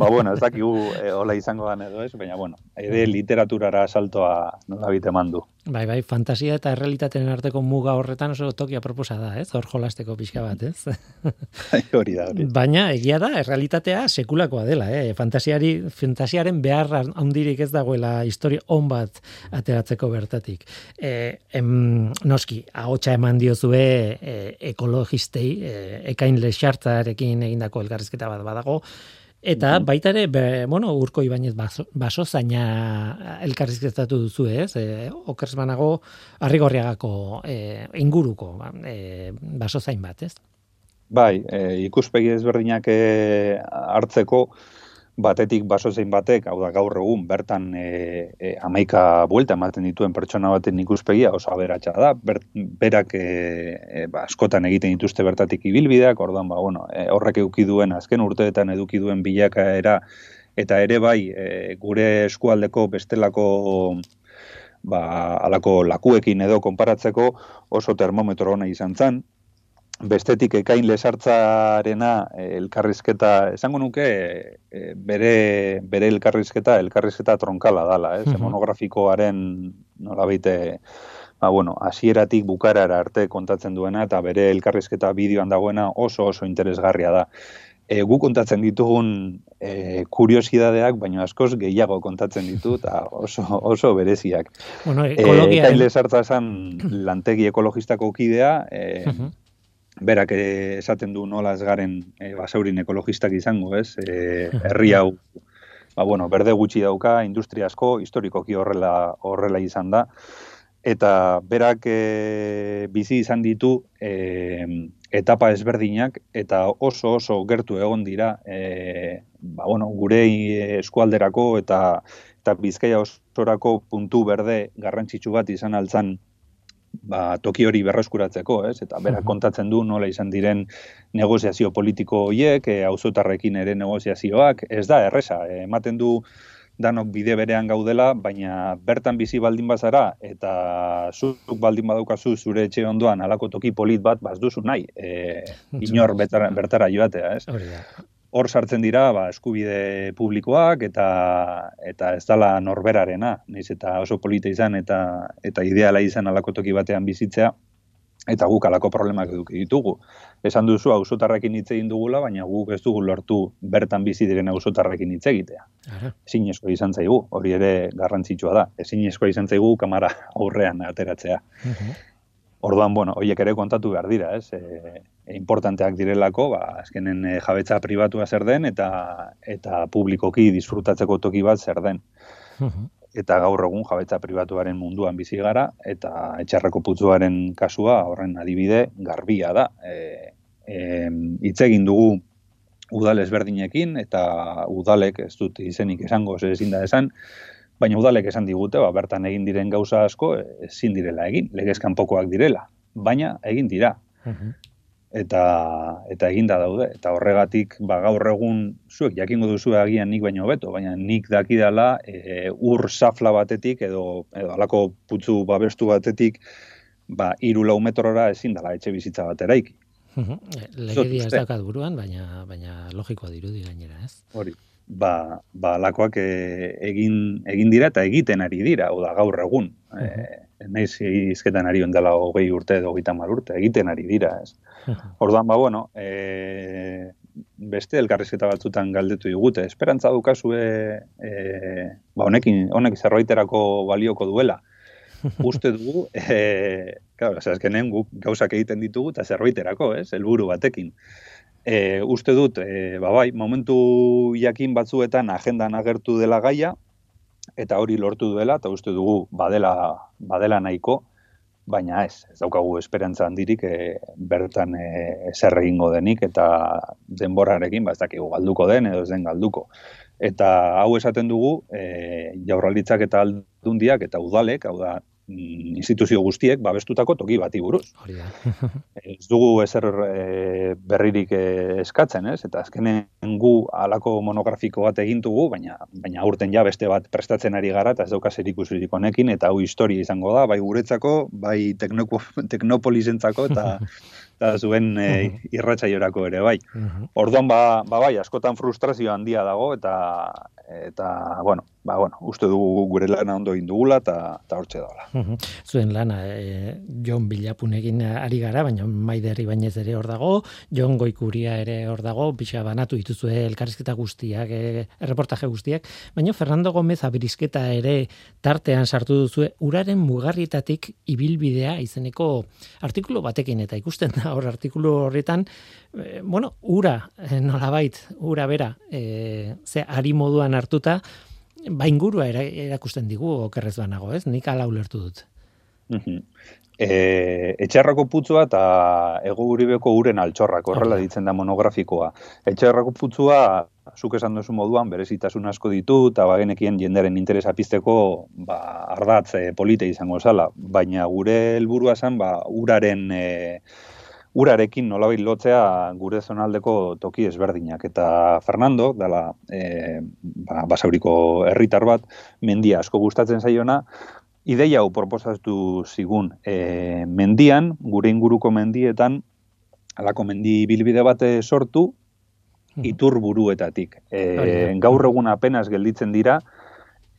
Ba, bueno, ez dakigu e, hola izango dan edo, ez? Baina, bueno, ere literaturara saltoa nola bite mandu. Bai, bai, fantasia eta errealitateen arteko muga horretan oso tokia proposa da, ez? Hor jolasteko pixka bat, ez? Bai, hori da, hori. Baina, egia da, errealitatea sekulakoa dela, eh? Fantasiari, fantasiaren behar handirik ez dagoela historia on bat ateratzeko bertatik. E, em, noski, ahotsa eman diozue e, ekologistei, e, ekain lexartarekin egindako elgarrizketa bat badago, Eta baita ere, be, bueno, urko ibainez baso, baso zaina elkarrizketatu duzu ez, e, okersmanago arrigorriagako e, inguruko e, baso zain bat ez? Bai, e, ikuspegi ezberdinak e, hartzeko, batetik baso zein batek, hau da gaur egun, bertan e, e, amaika buelta ematen dituen pertsona baten ikuspegia, oso aberatsa da, berak e, e, ba, askotan egiten dituzte bertatik ibilbideak, orduan, ba, bueno, e, horrek eduki duen, azken urteetan eduki duen bilakaera, eta ere bai, e, gure eskualdeko bestelako ba, alako lakuekin edo konparatzeko oso termometro hona izan zen, bestetik ekain lesartzarena eh, elkarrizketa, esango nuke eh, bere, bere elkarrizketa, elkarrizketa tronkala dala, ez? monografikoaren nola baite, ba, bueno, asieratik bukarara arte kontatzen duena, eta bere elkarrizketa bideoan dagoena oso oso interesgarria da. E, gu kontatzen ditugun e, kuriosidadeak, baina askoz gehiago kontatzen ditu, eta oso, oso bereziak. Bueno, ekologia... E, esan lantegi ekologistako kidea, e, berak esaten du nola ez garen e, basaurin ekologistak izango, ez? E, herri hau, ba, bueno, berde gutxi dauka, industria asko, historikoki horrela, horrela izan da, eta berak e, bizi izan ditu e, etapa ezberdinak, eta oso oso gertu egon dira, e, ba, bueno, gure eskualderako eta eta bizkaia osorako puntu berde garrantzitsu bat izan altzan ba, toki hori berreskuratzeko, ez? Eta berak kontatzen du nola izan diren negoziazio politiko horiek, e, auzotarrekin ere negoziazioak, ez da erresa, e, ematen du danok bide berean gaudela, baina bertan bizi baldin bazara eta zuk baldin badaukazu zure etxe ondoan alako toki polit bat baz duzu nahi, e, inor bertara, bertara joatea, ez? Hor sartzen dira ba, eskubide publikoak eta eta ez dala norberarena, naiz eta oso polita izan eta eta ideala izan alako toki batean bizitzea. eta guk alako problemak eduki ditugu. Esan duzu auzotarrekin hitz egin dugula, baina guk ez dugu lortu bertan bizi diren auzotarrekin hitz egitea. Ezin izan zaigu, hori ere garrantzitsua da. Ezin izan zaigu kamara aurrean ateratzea. Uh Orduan, bueno, horiek ere kontatu behar dira, ez? E, importanteak direlako, ba, azkenen e, jabetza pribatua zer den, eta eta publikoki disfrutatzeko toki bat zer den. Eta gaur egun jabetza pribatuaren munduan bizi gara eta etxarreko putzuaren kasua horren adibide garbia da. E, e, hitz egin dugu udal ezberdinekin eta udalek ez dut izenik esango ez ezin da esan, baina udalek esan digute, ba, bertan egin diren gauza asko ezin direla egin, legezkan pokoak direla, baina egin dira eta eta eginda daude eta horregatik ba gaur egun zuek jakingo duzu agian nik baino hobeto baina nik dakidala e, ur safla batetik edo edo alako putzu babestu batetik ba 3 metrora ezin dela etxe bizitza bat eraiki Legedia ez daukat buruan, baina, baina logikoa dirudi gainera, ez? Hori, ba, ba lakoak e, egin, egin dira eta egiten ari dira, oda gaur egun. Uh -huh. e, naiz izketan ari ondela hogei urte edo hogeita urte, egiten ari dira, ez? Orduan, ba, bueno, e, beste elkarrizketa batzutan galdetu digute. Esperantza dukazue, e, ba, honekin, honek zerbaiterako balioko duela. Uste dugu, e, claro, azkenen guk gauzak egiten ditugu eta zerbaiterako, ez, helburu batekin. E, uste dut, e, ba, bai, momentu jakin batzuetan agendan agertu dela gaia, eta hori lortu duela, eta uste dugu badela, badela nahiko, baina ez, ez daukagu esperantza handirik e, bertan e, zer egingo denik eta denborarekin ba ez dakigu galduko den edo ez den galduko. Eta hau esaten dugu, e, jaurlaritzak eta aldundiak eta udalek, hau da instituzio guztiek babestutako toki bati buruz. Hori da. ez dugu ezer e, berririk e, eskatzen, ez? Eta azkenen gu alako monografiko bat egintugu, baina baina aurten ja beste bat prestatzen ari gara eta ez dauka zer ikusirik honekin eta hau historia izango da, bai guretzako, bai teknopolizentzako eta eta zuen e, irratsaiorako ere bai. Orduan ba, ba bai, askotan frustrazio handia dago eta eta bueno, ba, bueno, uste dugu gure lana ondo egin dugula eta eta hortze dagoela. Zuen lana e, Jon Bilapunekin ari gara, baina Maiderri bainez ere hor dago, Jon Goikuria ere hor dago, bixa banatu dituzue elkarrizketa guztiak, e, erreportaje guztiak, baina Fernando Gomez abirizketa ere tartean sartu duzue uraren mugarrietatik ibilbidea izeneko artikulu batekin eta ikusten da hor artikulu horretan e, bueno, ura, nolabait, ura bera, e, ze ari moduan hartuta, baingurua erakusten digu okerrez banago, ez? Nik ala ulertu dut. E, etxerrako putzua eta ego uribeko uren altxorrak, horrela ditzen da monografikoa. Etxerrako putzua, zuk esan duzu moduan, berezitasun asko ditu, eta bagenekien jendaren interesa pizteko ba, ardatz e, polite izango zala. Baina gure helburua zen, ba, uraren... E, urarekin nolabait lotzea gure zonaldeko toki ezberdinak. Eta Fernando, dela e, ba, basauriko herritar bat, mendia asko gustatzen zaiona, ideia hau proposatu zigun e, mendian, gure inguruko mendietan, alako mendi bilbide bate sortu, hmm. itur buruetatik. E, gaur egun apenas gelditzen dira,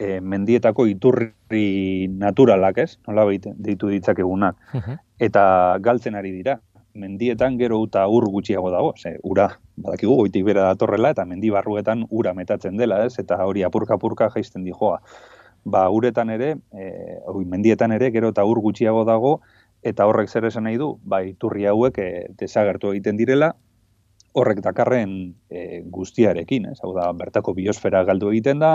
e, mendietako iturri naturalak, ez? Nola deitu ditzakegunak. Hmm. Eta galtzen ari dira mendietan gero eta ur gutxiago dago, ze, ura, badakigu, goitik bera datorrela, eta mendi barruetan ura metatzen dela, ez, eta hori apurka-apurka jaisten dijoa. Ba, uretan ere, e, mendietan ere, gero eta ur gutxiago dago, eta horrek zer esan nahi du, ba, iturri hauek e, desagertu egiten direla, horrek dakarren e, guztiarekin, ez, hau da, bertako biosfera galdu egiten da,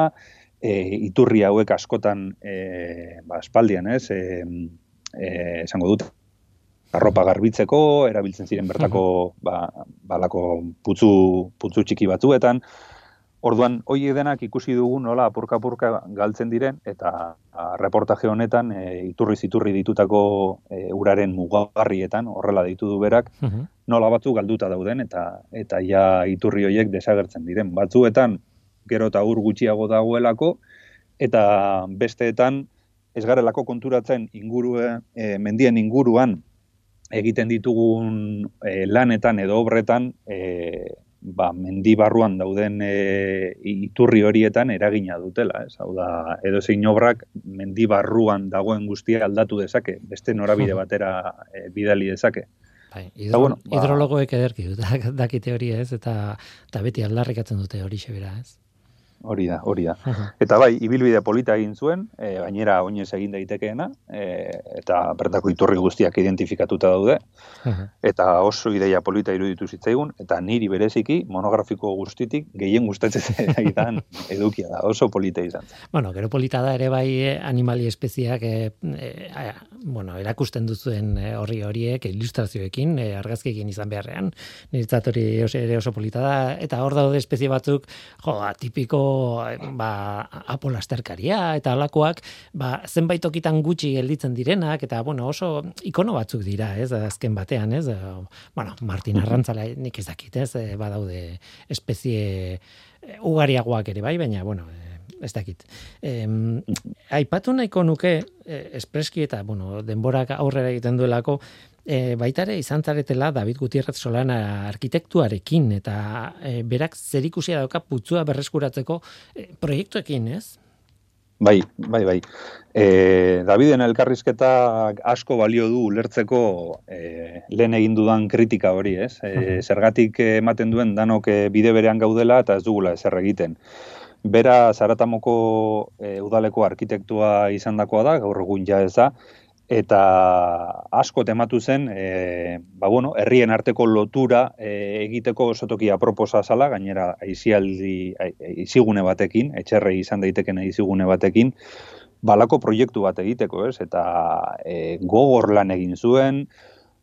e, iturri hauek askotan, e, ba, espaldian, ez, e, e, esango dut, arropa garbitzeko, erabiltzen ziren bertako ba, balako putzu, putzu txiki batzuetan. Orduan, hoi denak ikusi dugu nola apurka-apurka galtzen diren, eta a, reportaje honetan e, iturri ziturri ditutako e, uraren mugarrietan, horrela ditu du berak, nola batzu galduta dauden, eta eta ja iturri horiek desagertzen diren. Batzuetan, gero eta ur gutxiago dagoelako, eta besteetan, ez garelako konturatzen ingurue, e, mendien inguruan egiten ditugun e, lanetan edo obretan e, ba, mendi barruan dauden e, iturri horietan eragina dutela, ez? Hau da, edo zein obrak mendi barruan dagoen guztia aldatu dezake, beste norabide batera e, bidali dezake. Bai, hidro, bueno, ba, hidrologoek ederki dakite hori ez, eta, eta beti aldarrikatzen dute hori xebera ez. Hori da, hori da. Eta bai, ibilbide polita egin zuen, e, gainera oinez egin daitekeena, e, eta bertako iturri guztiak identifikatuta daude, eta oso ideia polita iruditu zitzaigun, eta niri bereziki monografiko guztitik gehien gustatzen egiten edukia da, oso polita izan. Bueno, gero polita da ere bai eh, animali espeziak, e, e, bueno, erakusten duzuen horri horiek, ilustrazioekin, e, argazkiekin izan beharrean, niretzat hori ere oso polita da, eta hor daude espezie batzuk, jo, tipiko ba, apolasterkaria eta alakoak ba, zenbait tokitan gutxi gelditzen direnak eta bueno, oso ikono batzuk dira, ez, azken batean, ez, bueno, Martin Arrantzala nik ez dakit, ez, badaude espezie eh, ugariagoak ere bai, baina, bueno, eh, ez dakit. Em, aipatu nahiko nuke, eh, espreski eta, bueno, denborak aurrera egiten duelako, e, baita ere izan zaretela David Gutierrez Solana arkitektuarekin eta e, berak zerikusia dauka putzua berreskuratzeko e, proiektuekin, ez? Bai, bai, bai. E, Daviden elkarrizketa asko balio du ulertzeko e, lehen egin dudan kritika hori, ez? E, zergatik ematen duen danok bide berean gaudela eta ez dugula ezer egiten. Bera Zaratamoko e, udaleko arkitektua izandakoa da, gaur egun ja ez da, eta asko tematu zen, e, ba bueno, herrien arteko lotura e, egiteko oso toki aproposa zala, gainera aizialdi, aizigune batekin, etxerrei izan daiteken aizigune batekin, balako proiektu bat egiteko, ez? Eta e, gogor lan egin zuen,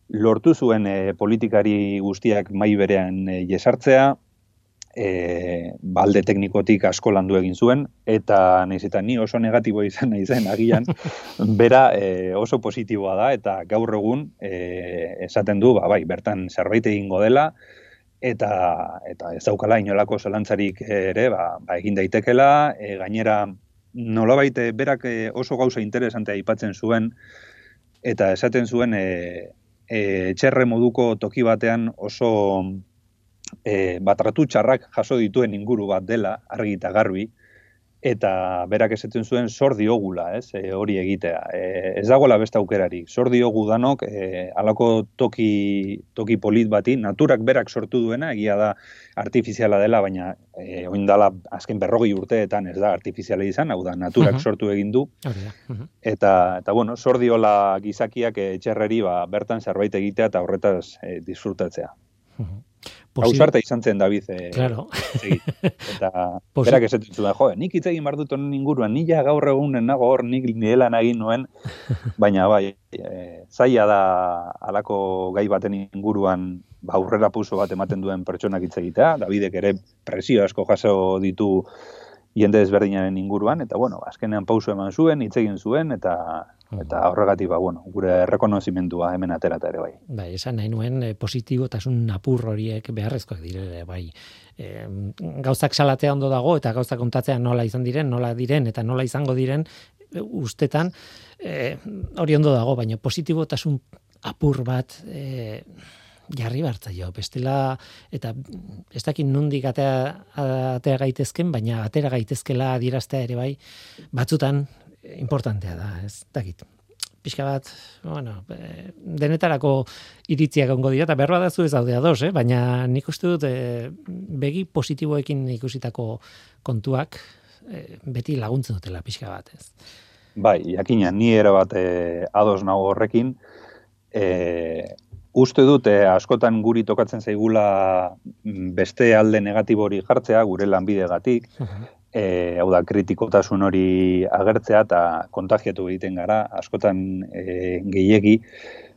lortu zuen e, politikari guztiak mai berean e, jesartzea, e, balde teknikotik asko landu egin zuen, eta nahiz eta ni oso negatibo izan nahi zen agian, bera e, oso positiboa da, eta gaur egun e, esaten du, ba, bai, bertan zerbait egingo dela, eta eta ez daukala inolako zelantzarik ere, ba, ba egin daitekela, e, gainera nolabait berak oso gauza interesante aipatzen zuen, eta esaten zuen e, e, txerre moduko toki batean oso e, batratu txarrak jaso dituen inguru bat dela, argi eta garbi, eta berak esaten zuen zor diogula, ez, e, hori egitea. E, ez dagoela beste aukerari, zor diogu danok, e, alako toki, toki polit bati, naturak berak sortu duena, egia da artifiziala dela, baina e, oindala azken berrogi urteetan ez da artifiziala izan, hau da, naturak sortu egin du. Eta, eta bueno, zor diola gizakiak etxerreri ba, bertan zerbait egitea eta horretaz e, disfrutatzea. Posi... Hau izan zen, David. Eh, claro. Eta Posi... berak esaten zuen, jo, nik hitz egin bar dut honen inguruan, ni ja gaur egunen nago hor, nik nire egin nuen, baina bai, e, zaila da alako gai baten inguruan ba, aurrera puso bat ematen duen pertsonak hitz egitea, Davidek ere presio asko jaso ditu jende desberdinaren inguruan, eta bueno, azkenean pauso eman zuen, hitz egin zuen, eta eta horregatik ba bueno gure errekonozimendua hemen aterata ere bai. Bai esan nahi nuen e, positibotasun napur horiek beharrezkoak dire bai. E, gauzak salatzea ondo dago eta gauzak kontatzea nola izan diren nola diren eta nola izango diren e, ustetan e, hori ondo dago baina positibotasun apur bat e, jarri bartza jo, bestela, eta ez dakit nundik atea, atea gaitezken, baina atera gaitezkela adieraztea ere bai, batzutan importantea da, ez dakit. Pixka bat, bueno, denetarako iritziak ongo dira, eta berroa da zu ez daude ados, eh? baina nik uste dut e, begi positiboekin ikusitako kontuak e, beti laguntzen dutela pixka bat, ez. Bai, jakina, ni ere bat e, ados nago horrekin, e, uste dut askotan guri tokatzen zaigula mm, beste alde negatibori jartzea, gure lanbidegatik, e, hau da, kritikotasun hori agertzea eta kontagiatu egiten gara, askotan e, gehiegi,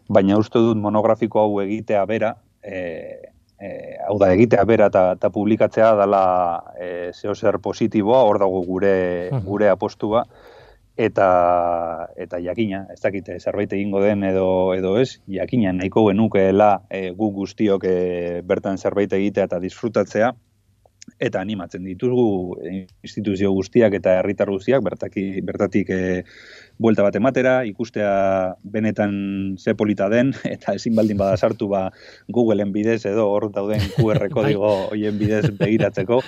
baina uste dut monografiko hau egitea bera, e, e, hau da, egitea bera eta publikatzea dala e, zeo zer positiboa, hor dago gure, gure apostua, eta eta jakina, ez dakite zerbait egingo den edo edo ez, jakina nahiko genukeela e, gu guztiok e, bertan zerbait egitea eta disfrutatzea, eta animatzen ditugu instituzio guztiak eta herritar guztiak bertaki, bertatik e, buelta bat ematera, ikustea benetan ze polita den, eta ezin baldin bada sartu ba Googleen bidez edo hor dauden QR bai. kodigo hoien bidez begiratzeko.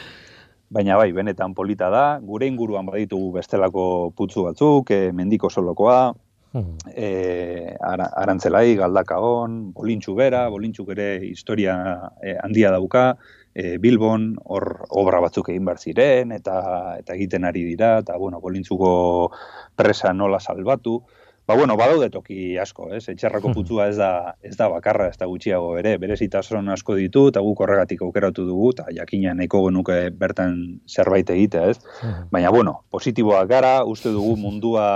Baina bai, benetan polita da, gure inguruan baditugu bestelako putzu batzuk, e, mendiko solokoa, e, arantzelai, galdakaon, bolintxu bera, bolintxu ere historia e, handia dauka, e, Bilbon hor obra batzuk egin bar ziren eta eta egiten ari dira eta bueno, bolintzuko presa nola salbatu. Ba bueno, badaude toki asko, ez? Etxerrako putzua ez da ez da bakarra, ez da gutxiago ere, berezitasun asko ditu eta guk horregatik aukeratu dugu eta jakina nahiko genuke bertan zerbait egitea, ez? Baina bueno, positiboak gara, uste dugu mundua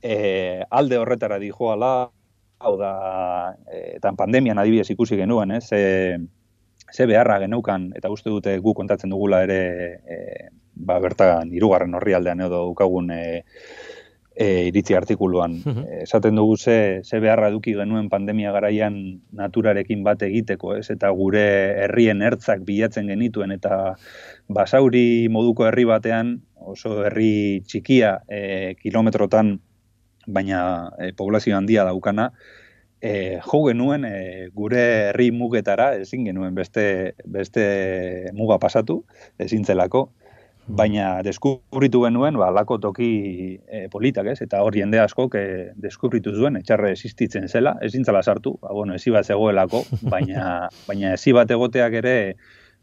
e, alde horretara dijoala, hau da, e, eta pandemian adibidez ikusi genuen, ez? E, ze beharra geneukan, eta uste dute gu kontatzen dugula ere, e, ba, bertan, irugarren horri aldean edo dukagun e, e, iritzi artikuluan. Esaten dugu ze, ze beharra duki genuen pandemia garaian naturarekin bat egiteko, ez? Eta gure herrien ertzak bilatzen genituen, eta basauri moduko herri batean, oso herri txikia e, kilometrotan, baina e, poblazio handia daukana, e, jo genuen e, gure herri mugetara ezin genuen beste beste muga pasatu ezintzelako baina deskubritu genuen ba lako toki e, politak, ez? Eta hor jende asko ke deskubritu zuen etxarre existitzen zela, ezintzala sartu, ba bueno, ezi bat zegoelako, baina baina ezi bat egoteak ere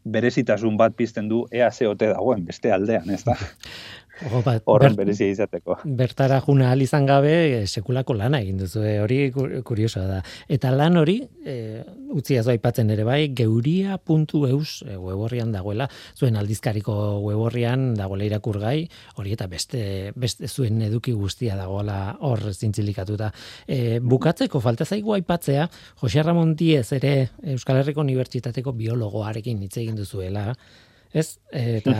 berezitasun bat pizten du ea ze ote dagoen beste aldean, ez da? Ba, Horren berezia izateko. Bertara juna izan gabe, e, sekulako lana egin duzu, e, hori kuriosoa da. Eta lan hori, e, utzi ez aipatzen ere bai, geuria.eus e, weborrian dagoela, zuen aldizkariko weborrian dagoela irakurgai, hori eta beste, beste zuen eduki guztia dagoela hor zintzilikatuta. E, bukatzeko, falta zaigu aipatzea, Jose Ramon Diez ere Euskal Herriko Unibertsitateko biologoarekin hitz egin duzuela, Ez? Eta,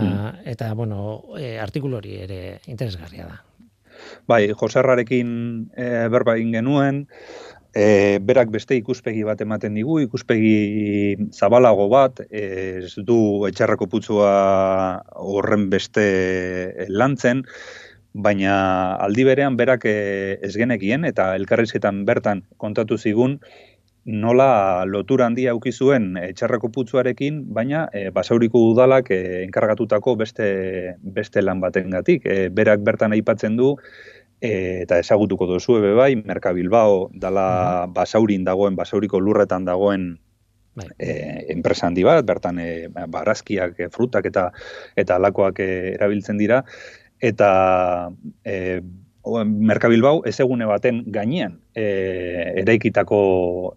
eta bueno, e, artikulu hori ere interesgarria da. Bai, Joserrarekin e, berba egin genuen, e, berak beste ikuspegi bat ematen digu, ikuspegi zabalago bat, ez du etxarrako putzua horren beste lantzen, baina aldi berean berak e, ez genekien, eta elkarrizketan bertan kontatu zigun, nola lotura handia auki zuen etxarrako putzuarekin, baina e, basauriko udalak e, enkargatutako beste, beste lan batengatik. E, berak bertan aipatzen du, e, eta ezagutuko duzu ebe bai, Merka Bilbao dala basaurin dagoen, basauriko lurretan dagoen bai. E, enpresa handi bat, bertan e, barazkiak, e, frutak eta eta alakoak e, erabiltzen dira, eta e, Merkabilbao ez egune baten gainean e, eraikitako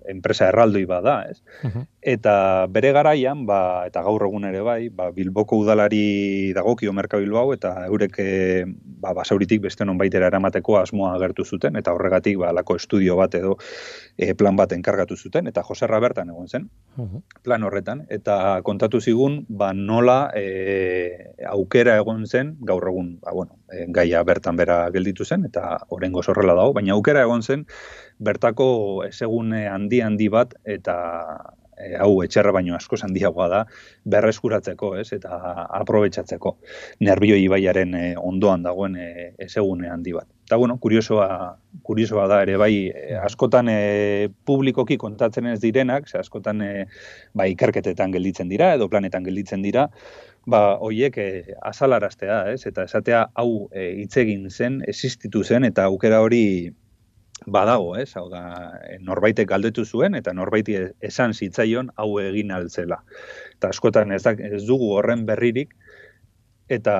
enpresa erraldoi bada, ez? Eta bere garaian, ba, eta gaur egun ere bai, ba, Bilboko udalari dagokio Merkabilbao eta eurek e, ba, basauritik beste non baitera eramateko asmoa agertu zuten, eta horregatik ba, lako estudio bat edo e, plan bat enkargatu zuten, eta Joserra bertan egon zen, plan horretan, eta kontatu zigun, ba, nola e, aukera egon zen, gaur egun, ba, bueno, e, gaia bertan bera gelditu zen, eta horrengo zorrela dago, baina aukera egon zen, bertako esegune handi handi bat eta e, hau etxerra baino asko handiagoa da berreskuratzeko, ez? Eta aprobetxatzeko nervio ibaiaren e, ondoan dagoen e, esegune handi bat. Eta bueno, kuriosoa, kuriosoa da ere bai e, askotan e, publikoki kontatzen ez direnak, ze askotan e, bai ikerketetan gelditzen dira edo planetan gelditzen dira, ba hoiek e, azalaraztea, ez? Eta esatea hau e, hitz egin zen, existitu zen eta aukera hori badago, ez? Hau da, norbaitek galdetu zuen eta norbaiti esan zitzaion hau egin altzela. Eta askotan ez, da, ez dugu horren berririk eta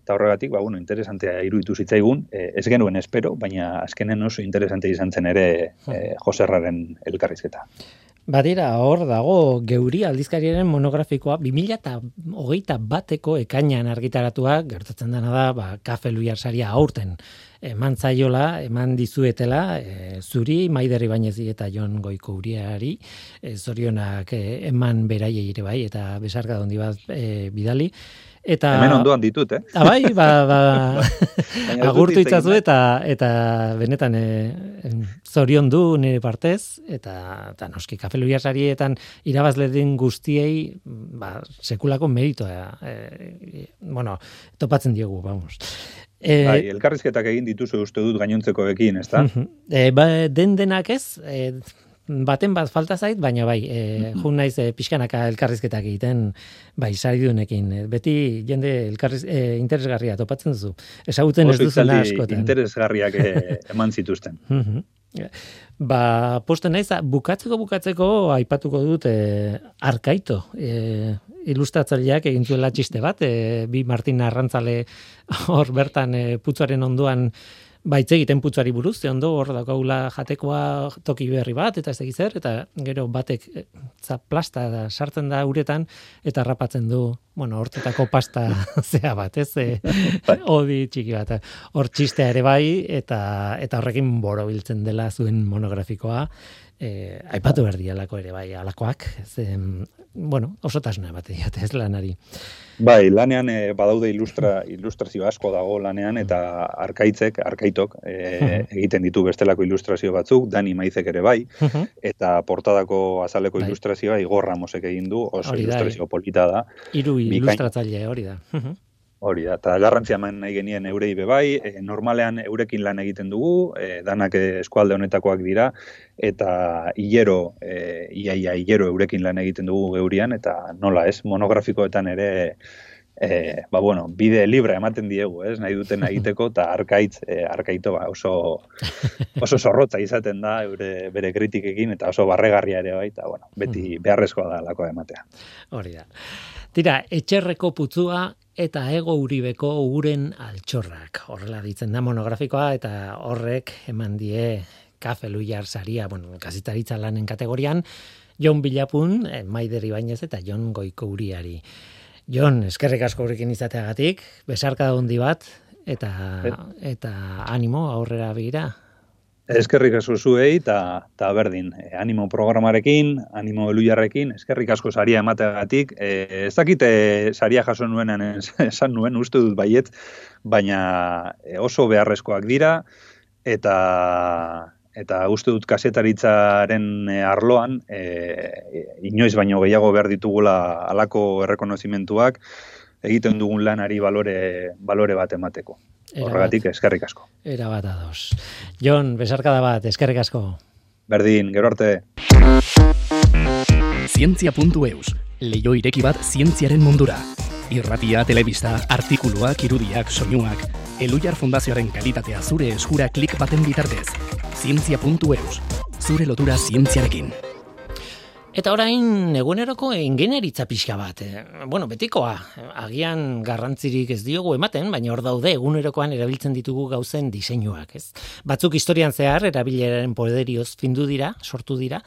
eta horregatik, ba bueno, interesantea iruditu zitzaigun, e, ez genuen espero, baina azkenen oso interesante izan zen ere e, Joserraren elkarrizketa. Badira, hor dago geuri aldizkariaren monografikoa 2008 bateko ekainan argitaratua, gertatzen dena da, ba, kafe saria aurten eman zaiola, eman dizuetela, e, zuri, maideri bainezi eta jon goiko uriari, e, zorionak e, eman beraiei ere bai, eta besarka dondi bat e, bidali, Eta, Hemen ondoan ditut, eh? Abai, ba, ba, ez dut agurtu itzazu nahi. eta, eta benetan e, zorion du nire partez, eta, eta noski kafe sarietan irabazle den guztiei, ba, sekulako meritoa, e, bueno, topatzen diogu, vamos. E, Bai, elkarrizketak egin dituzu uste dut gainontzekoekin, ezta? Mhm. E, ba, den denak ez, e, baten bat falta zait, baina bai, e, jun naiz e, pixkanaka elkarrizketak egiten, bai, saridunekin. E, beti jende elkarriz, e, interesgarria topatzen duzu. Ezagutzen ez duzuna askotan. interesgarriak eh, eman zituzten. Mhm. Ba, posten naiz, bukatzeko bukatzeko aipatuko dut e, arkaito. E, ilustratzaileak egin zuela txiste bat, e, bi Martin Arrantzale hor bertan e, putzuaren ondoan baitze egiten putzari buruz, ze ondo hor daukagula jatekoa toki berri bat, eta ez zer, eta gero batek e, za plasta da, sartzen da uretan, eta rapatzen du, bueno, hortetako pasta zea bat, ez, e, hodi txiki bat. Hor txistea ere bai, eta, eta horrekin borobiltzen dela zuen monografikoa, e, aipatu berdialako ere bai, alakoak, ze, bueno, osotasuna bat diote ez lanari. Bai, lanean eh, badaude ilustra, ilustrazio asko dago lanean eta arkaitzek, arkaitok eh, egiten ditu bestelako ilustrazio batzuk, Dani Maizek ere bai, eta portadako azaleko Bai. ilustrazioa Igor Ramosek egin du, oso ilustrazio polita da. Hiru Bikain. ilustratzaile hori da. Hori da, eta garrantzia eman nahi genien eurei be bai, e, normalean eurekin lan egiten dugu, e, danak eh, eskualde honetakoak dira, eta hilero, e, iaia hilero eurekin lan egiten dugu geurian, eta nola ez, monografikoetan ere, e, ba bueno, bide libre ematen diegu, ez, nahi duten egiteko, eta arkaitz, e, arkaito ba, oso, oso zorrotza izaten da, eure, bere kritikekin, eta oso barregarria ere bai, eta bueno, beti beharrezkoa da lakoa ematea. Hori da. Tira, etxerreko putzua eta ego uribeko uren altxorrak. Horrela ditzen da monografikoa eta horrek eman die kafe luiar saria, bueno, kazitaritza lanen kategorian, Jon Bilapun, eh, Maider Ibañez eta Jon Goiko Uriari. Jon, eskerrik asko gurekin izateagatik, besarka handi bat, eta, eta animo aurrera begira. Eskerrik asko zuei eta ta berdin, eh, animo programarekin, animo elujarrekin, eskerrik asko saria emateagatik. Eh, ez dakite saria jaso nuenan es- esan nuen, uste dut baiet, baina eh, oso beharrezkoak dira eta eta uste dut kasetaritzaren eh, arloan eh, inoiz baino gehiago behar ditugula halako errekonozimentuak egiten dugun lanari balore, balore bat emateko. Erabat. Horregatik eskerrik asko. Era bat ados. Jon, besarkada bat, eskerrik asko. Berdin, gero arte. Zientzia.eus, leio ireki bat zientziaren mundura. Irratia, telebista, artikuluak, irudiak, soinuak, Elujar Fundazioaren kalitatea zure eskura klik baten bitartez. Zientzia.eus, zure lotura zientziarekin. Eta orain eguneroko ingenieritza pixka bat. eh, Bueno, betikoa, agian garrantzirik ez diogu ematen, baina hor daude egunerokoan erabiltzen ditugu gauzen diseinuak, ez? Batzuk historian zehar erabileraren poderioz findu dira, sortu dira,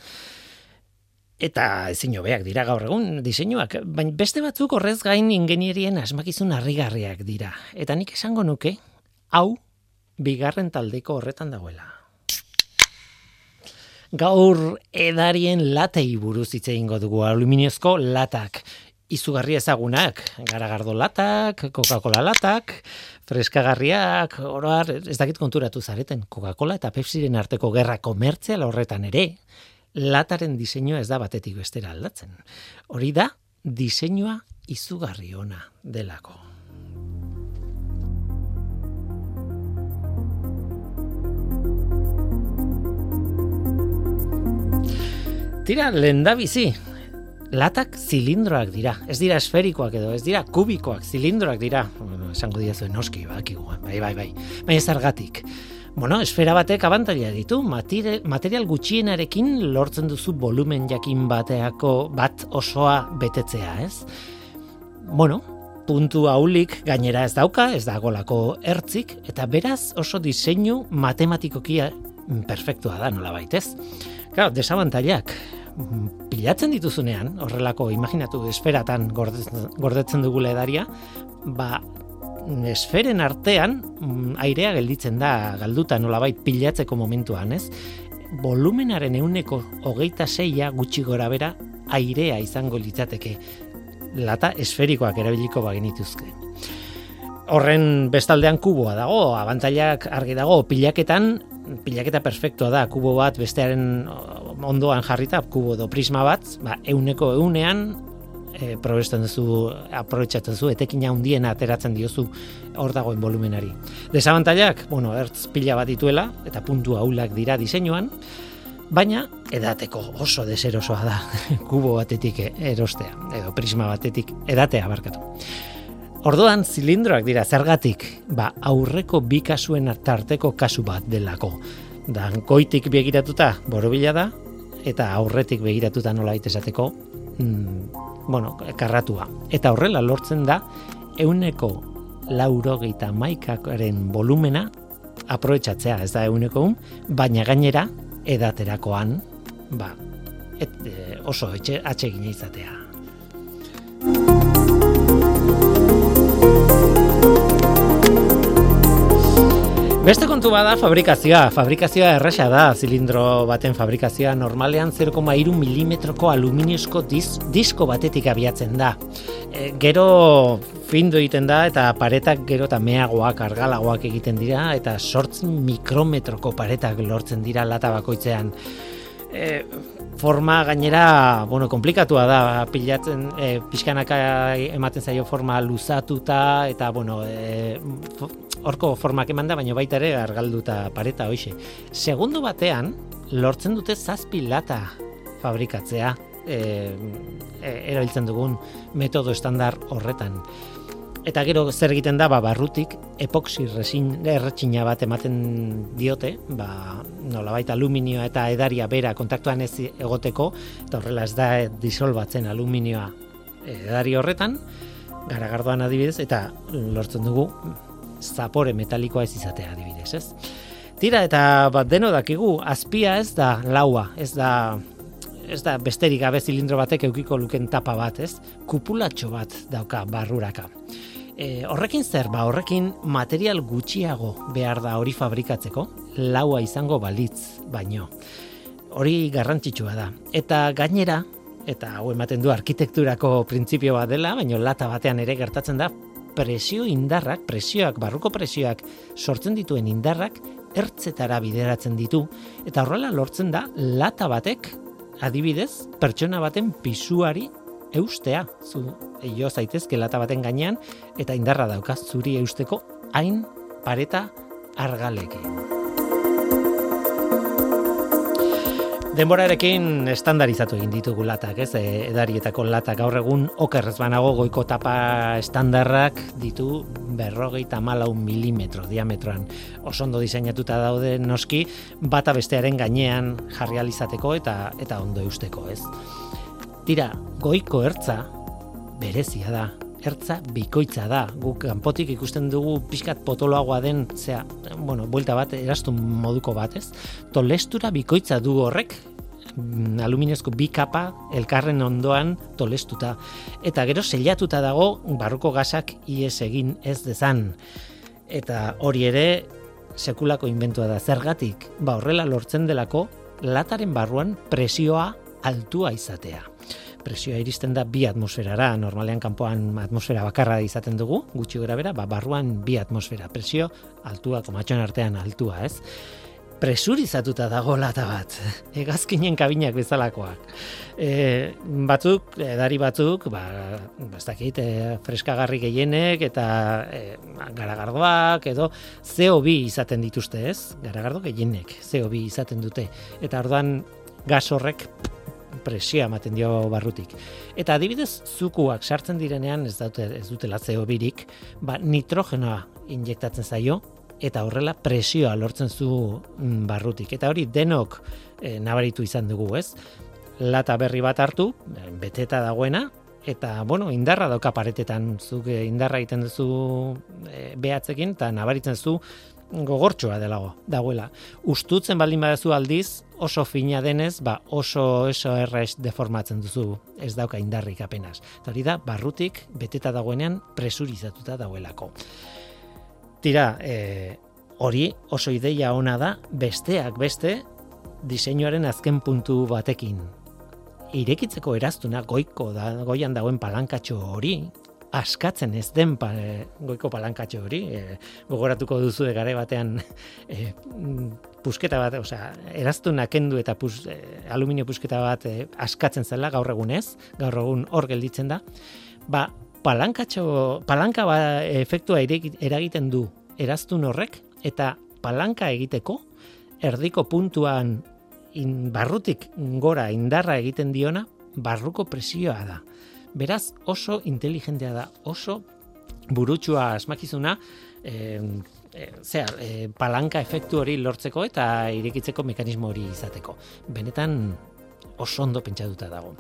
eta ezin hobeak dira gaur egun diseinuak, baina beste batzuk horrez gain ingenierien asmakizun harrigarriak dira. Eta nik esango nuke, hau bigarren taldeko horretan dagoela. Gaur edarien latei buruz hitz egingo dugu aluminiozko latak. Izugarri ezagunak, garagardo latak, Coca-Cola latak, freskagarriak, oroar, ez dakit konturatu zareten, Coca-Cola eta Pepsiren arteko gerra komertzial horretan ere, lataren diseinua ez da batetik bestera aldatzen. Hori da, diseinua izugarri ona delako. Tira, lenda bizi. Latak zilindroak dira. Ez dira esferikoak edo, ez dira kubikoak, zilindroak dira. Bueno, esango diazue noski, bakigu, bai, bai, bai. Baina zergatik. Bueno, esfera batek abantaila ditu, material, gutxienarekin lortzen duzu volumen jakin bateako bat osoa betetzea, ez? Bueno, puntu haulik gainera ez dauka, ez dagolako ertzik, eta beraz oso diseinu matematikoki perfektua da nola baitez. Claro, desabantailak, mm, pilatzen dituzunean, horrelako imaginatu esferatan gordetzen, gordetzen dugula edaria, ba, esferen artean mm, airea gelditzen da galduta nolabait pilatzeko momentuan, ez? Volumenaren euneko hogeita seia gutxi gora bera airea izango litzateke. lata esferikoak erabiliko bagenituzke. Horren bestaldean kuboa dago, abantailak argi dago, pilaketan, pilaketa perfektua da, kubo bat bestearen ondoan jarrita, kubo do prisma bat, ba, euneko eunean, e, probesten duzu, aprobetsatzen zu, etekina handiena ateratzen diozu hor dagoen volumenari. Desabantailak, bueno, ertz pila bat dituela, eta puntu haulak dira diseinuan, baina edateko oso deserosoa da kubo batetik erostea, edo prisma batetik edatea barkatu. Orduan zilindroak dira zergatik, ba aurreko bi kasuen tarteko kasu bat delako. Da goitik begiratuta borobila da eta aurretik begiratuta nola esateko, mm, bueno, karratua. Eta horrela lortzen da euneko laurogeita maikaren volumena aprobetsatzea, ez da euneko un, baina gainera edaterakoan, ba, et, e, oso etxe atsegina izatea. Beste kontu bada fabrikazioa. Fabrikazioa erresa da, zilindro baten fabrikazioa normalean 0,3 milimetroko aluminiozko diz, disko batetik abiatzen da. E, gero findu egiten da eta paretak gero eta meagoak, argalagoak egiten dira eta sortzen mikrometroko paretak lortzen dira lata bakoitzean. E, forma gainera, bueno, komplikatua da, pilatzen, e, pixkanaka ematen zaio forma luzatuta, eta, bueno, e, horko formak eman da, baina baita ere argalduta pareta hoxe. Segundu batean, lortzen dute zazpi lata fabrikatzea, e, e, erabiltzen dugun metodo estandar horretan. Eta gero zer egiten da, ba, barrutik, epoxi resin, erretxina bat ematen diote, ba, nola baita aluminioa eta edaria bera kontaktuan ez egoteko, eta horrela ez da disolbatzen aluminioa edari horretan, garagardoan adibidez, eta lortzen dugu zapore metalikoa ez izatea adibidez, ez? Tira, eta bat deno dakigu, azpia ez da laua, ez da ez da besterik gabe zilindro batek eukiko luken tapa bat, ez? Kupulatxo bat dauka barruraka. E, horrekin zer, ba, horrekin material gutxiago behar da hori fabrikatzeko, laua izango balitz baino. Hori garrantzitsua da. Eta gainera, eta hau ematen du arkitekturako printzipio bat dela, baino lata batean ere gertatzen da, presio indarrak, presioak, barruko presioak sortzen dituen indarrak, ertzetara bideratzen ditu, eta horrela lortzen da, lata batek, adibidez, pertsona baten pisuari eustea, zu jo zaitezke lata baten gainean eta indarra dauka zuri eusteko hain pareta argaleke. Denborarekin estandarizatu egin ditugu latak, ez? E, edarietako latak gaur egun okerrez banago goiko tapa estandarrak ditu berrogeita malau milimetro diametroan. Osondo diseinatuta daude noski, bata bestearen gainean jarri alizateko eta eta ondo eusteko, ez? Tira, goiko ertza berezia da. Ertza bikoitza da. Guk kanpotik ikusten dugu pixkat potoloagoa den, zea, bueno, buelta bat, erastun moduko bat, ez? Tolestura bikoitza du horrek, mm, aluminiozko bi kapa elkarren ondoan tolestuta. Eta gero selatuta dago barruko gasak ies egin ez dezan. Eta hori ere sekulako inventua da. Zergatik, ba horrela lortzen delako lataren barruan presioa altua izatea presioa iristen da bi atmosferara, normalean kanpoan atmosfera bakarra izaten dugu, gutxi gara bera, ba, barruan bi atmosfera, presio altua, komatxon artean altua, ez? Presurizatuta dago lata bat, egazkinen kabinak bezalakoak. E, batzuk, edari batzuk, ba, ez dakit, e, freskagarri gehienek eta e, garagardoak edo CO2 izaten dituzte, ez? Garagardo gehienek CO2 izaten dute. Eta orduan gas horrek presioa ematen dio barrutik. Eta adibidez, zukuak sartzen direnean ez dute ez dute latzeo birik, ba nitrogenoa injektatzen zaio eta horrela presioa lortzen zu mm, barrutik. Eta hori denok e, nabaritu izan dugu, ez? Lata berri bat hartu, beteta dagoena, eta, bueno, indarra dauka paretetan, zuk eh, indarra egiten duzu e, behatzekin, eta nabaritzen zu gogortxoa delago, dagoela. Ustutzen baldin badazu aldiz, oso fina denez, ba oso eso errez deformatzen duzu, ez dauka indarrik apenas. Hori da, barrutik, beteta dagoenean, presurizatuta dagoelako. Tira, e, hori oso ideia ona da, besteak beste, diseinuaren azken puntu batekin. irekitzeko eraztuna goiko da, goian dagoen palankatxo hori, askatzen ez den pa, e, goiko palankatxo hori, e, gogoratuko duzu gare batean e, pusketa bat, osea, eraztuna kendu eta pus, e, aluminio pusketa bat e, askatzen zela gaur egun ez, gaur egun hor gelditzen da, ba, palankatxo, palanka ba, efektua eragiten du eraztun horrek, eta palanka egiteko, erdiko puntuan in, barrutik gora indarra egiten diona, barruko presioa da. Beraz, oso inteligentea da, oso burutsua asmakizuna, e, e, e, palanka efektu hori lortzeko eta irekitzeko mekanismo hori izateko. Benetan oso ondo pentsatuta dago.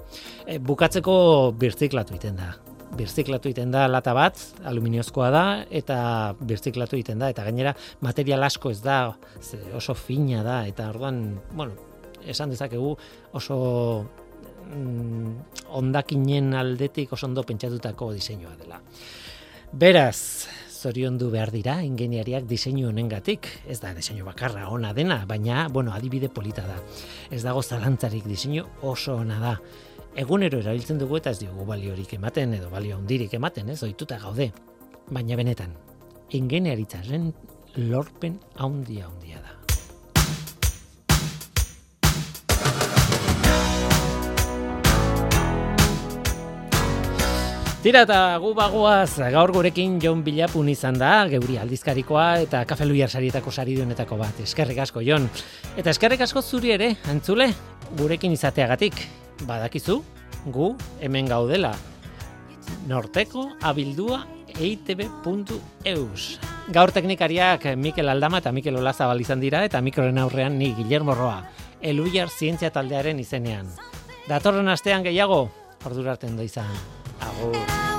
E, bukatzeko birziklatu iten da. Birziklatu iten da lata bat, aluminiozkoa da, eta birziklatu iten da, eta gainera material asko ez da, oso fina da, eta orduan, bueno, esan dezakegu oso mm, ondakinen aldetik oso ondo pentsatutako diseinua dela. Beraz, zorion du behar dira ingeniariak diseinu honengatik, ez da diseinu bakarra ona dena, baina, bueno, adibide polita da. Ez dago zalantzarik diseinu oso ona da. Egunero erabiltzen dugu eta ez diogu baliorik ematen edo balio handirik ematen, ez ohituta gaude. Baina benetan, ingeniaritzaren lorpen handia handia da. Tira eta gu bagoaz gaur gurekin Jon Bilapun izan da, geuri aldizkarikoa eta kafe luiar sarietako saridunetako bat. Eskerrik asko, Jon. Eta eskerrik asko zuri ere, antzule, gurekin izateagatik. Badakizu, gu hemen gaudela. Norteko abildua eitb.eus. Gaur teknikariak Mikel Aldama eta Mikel Olazabal izan dira eta mikroren aurrean ni Guillermo Roa, eluiar zientzia taldearen izenean. Datorren astean gehiago, ordurarten da izan. Agur.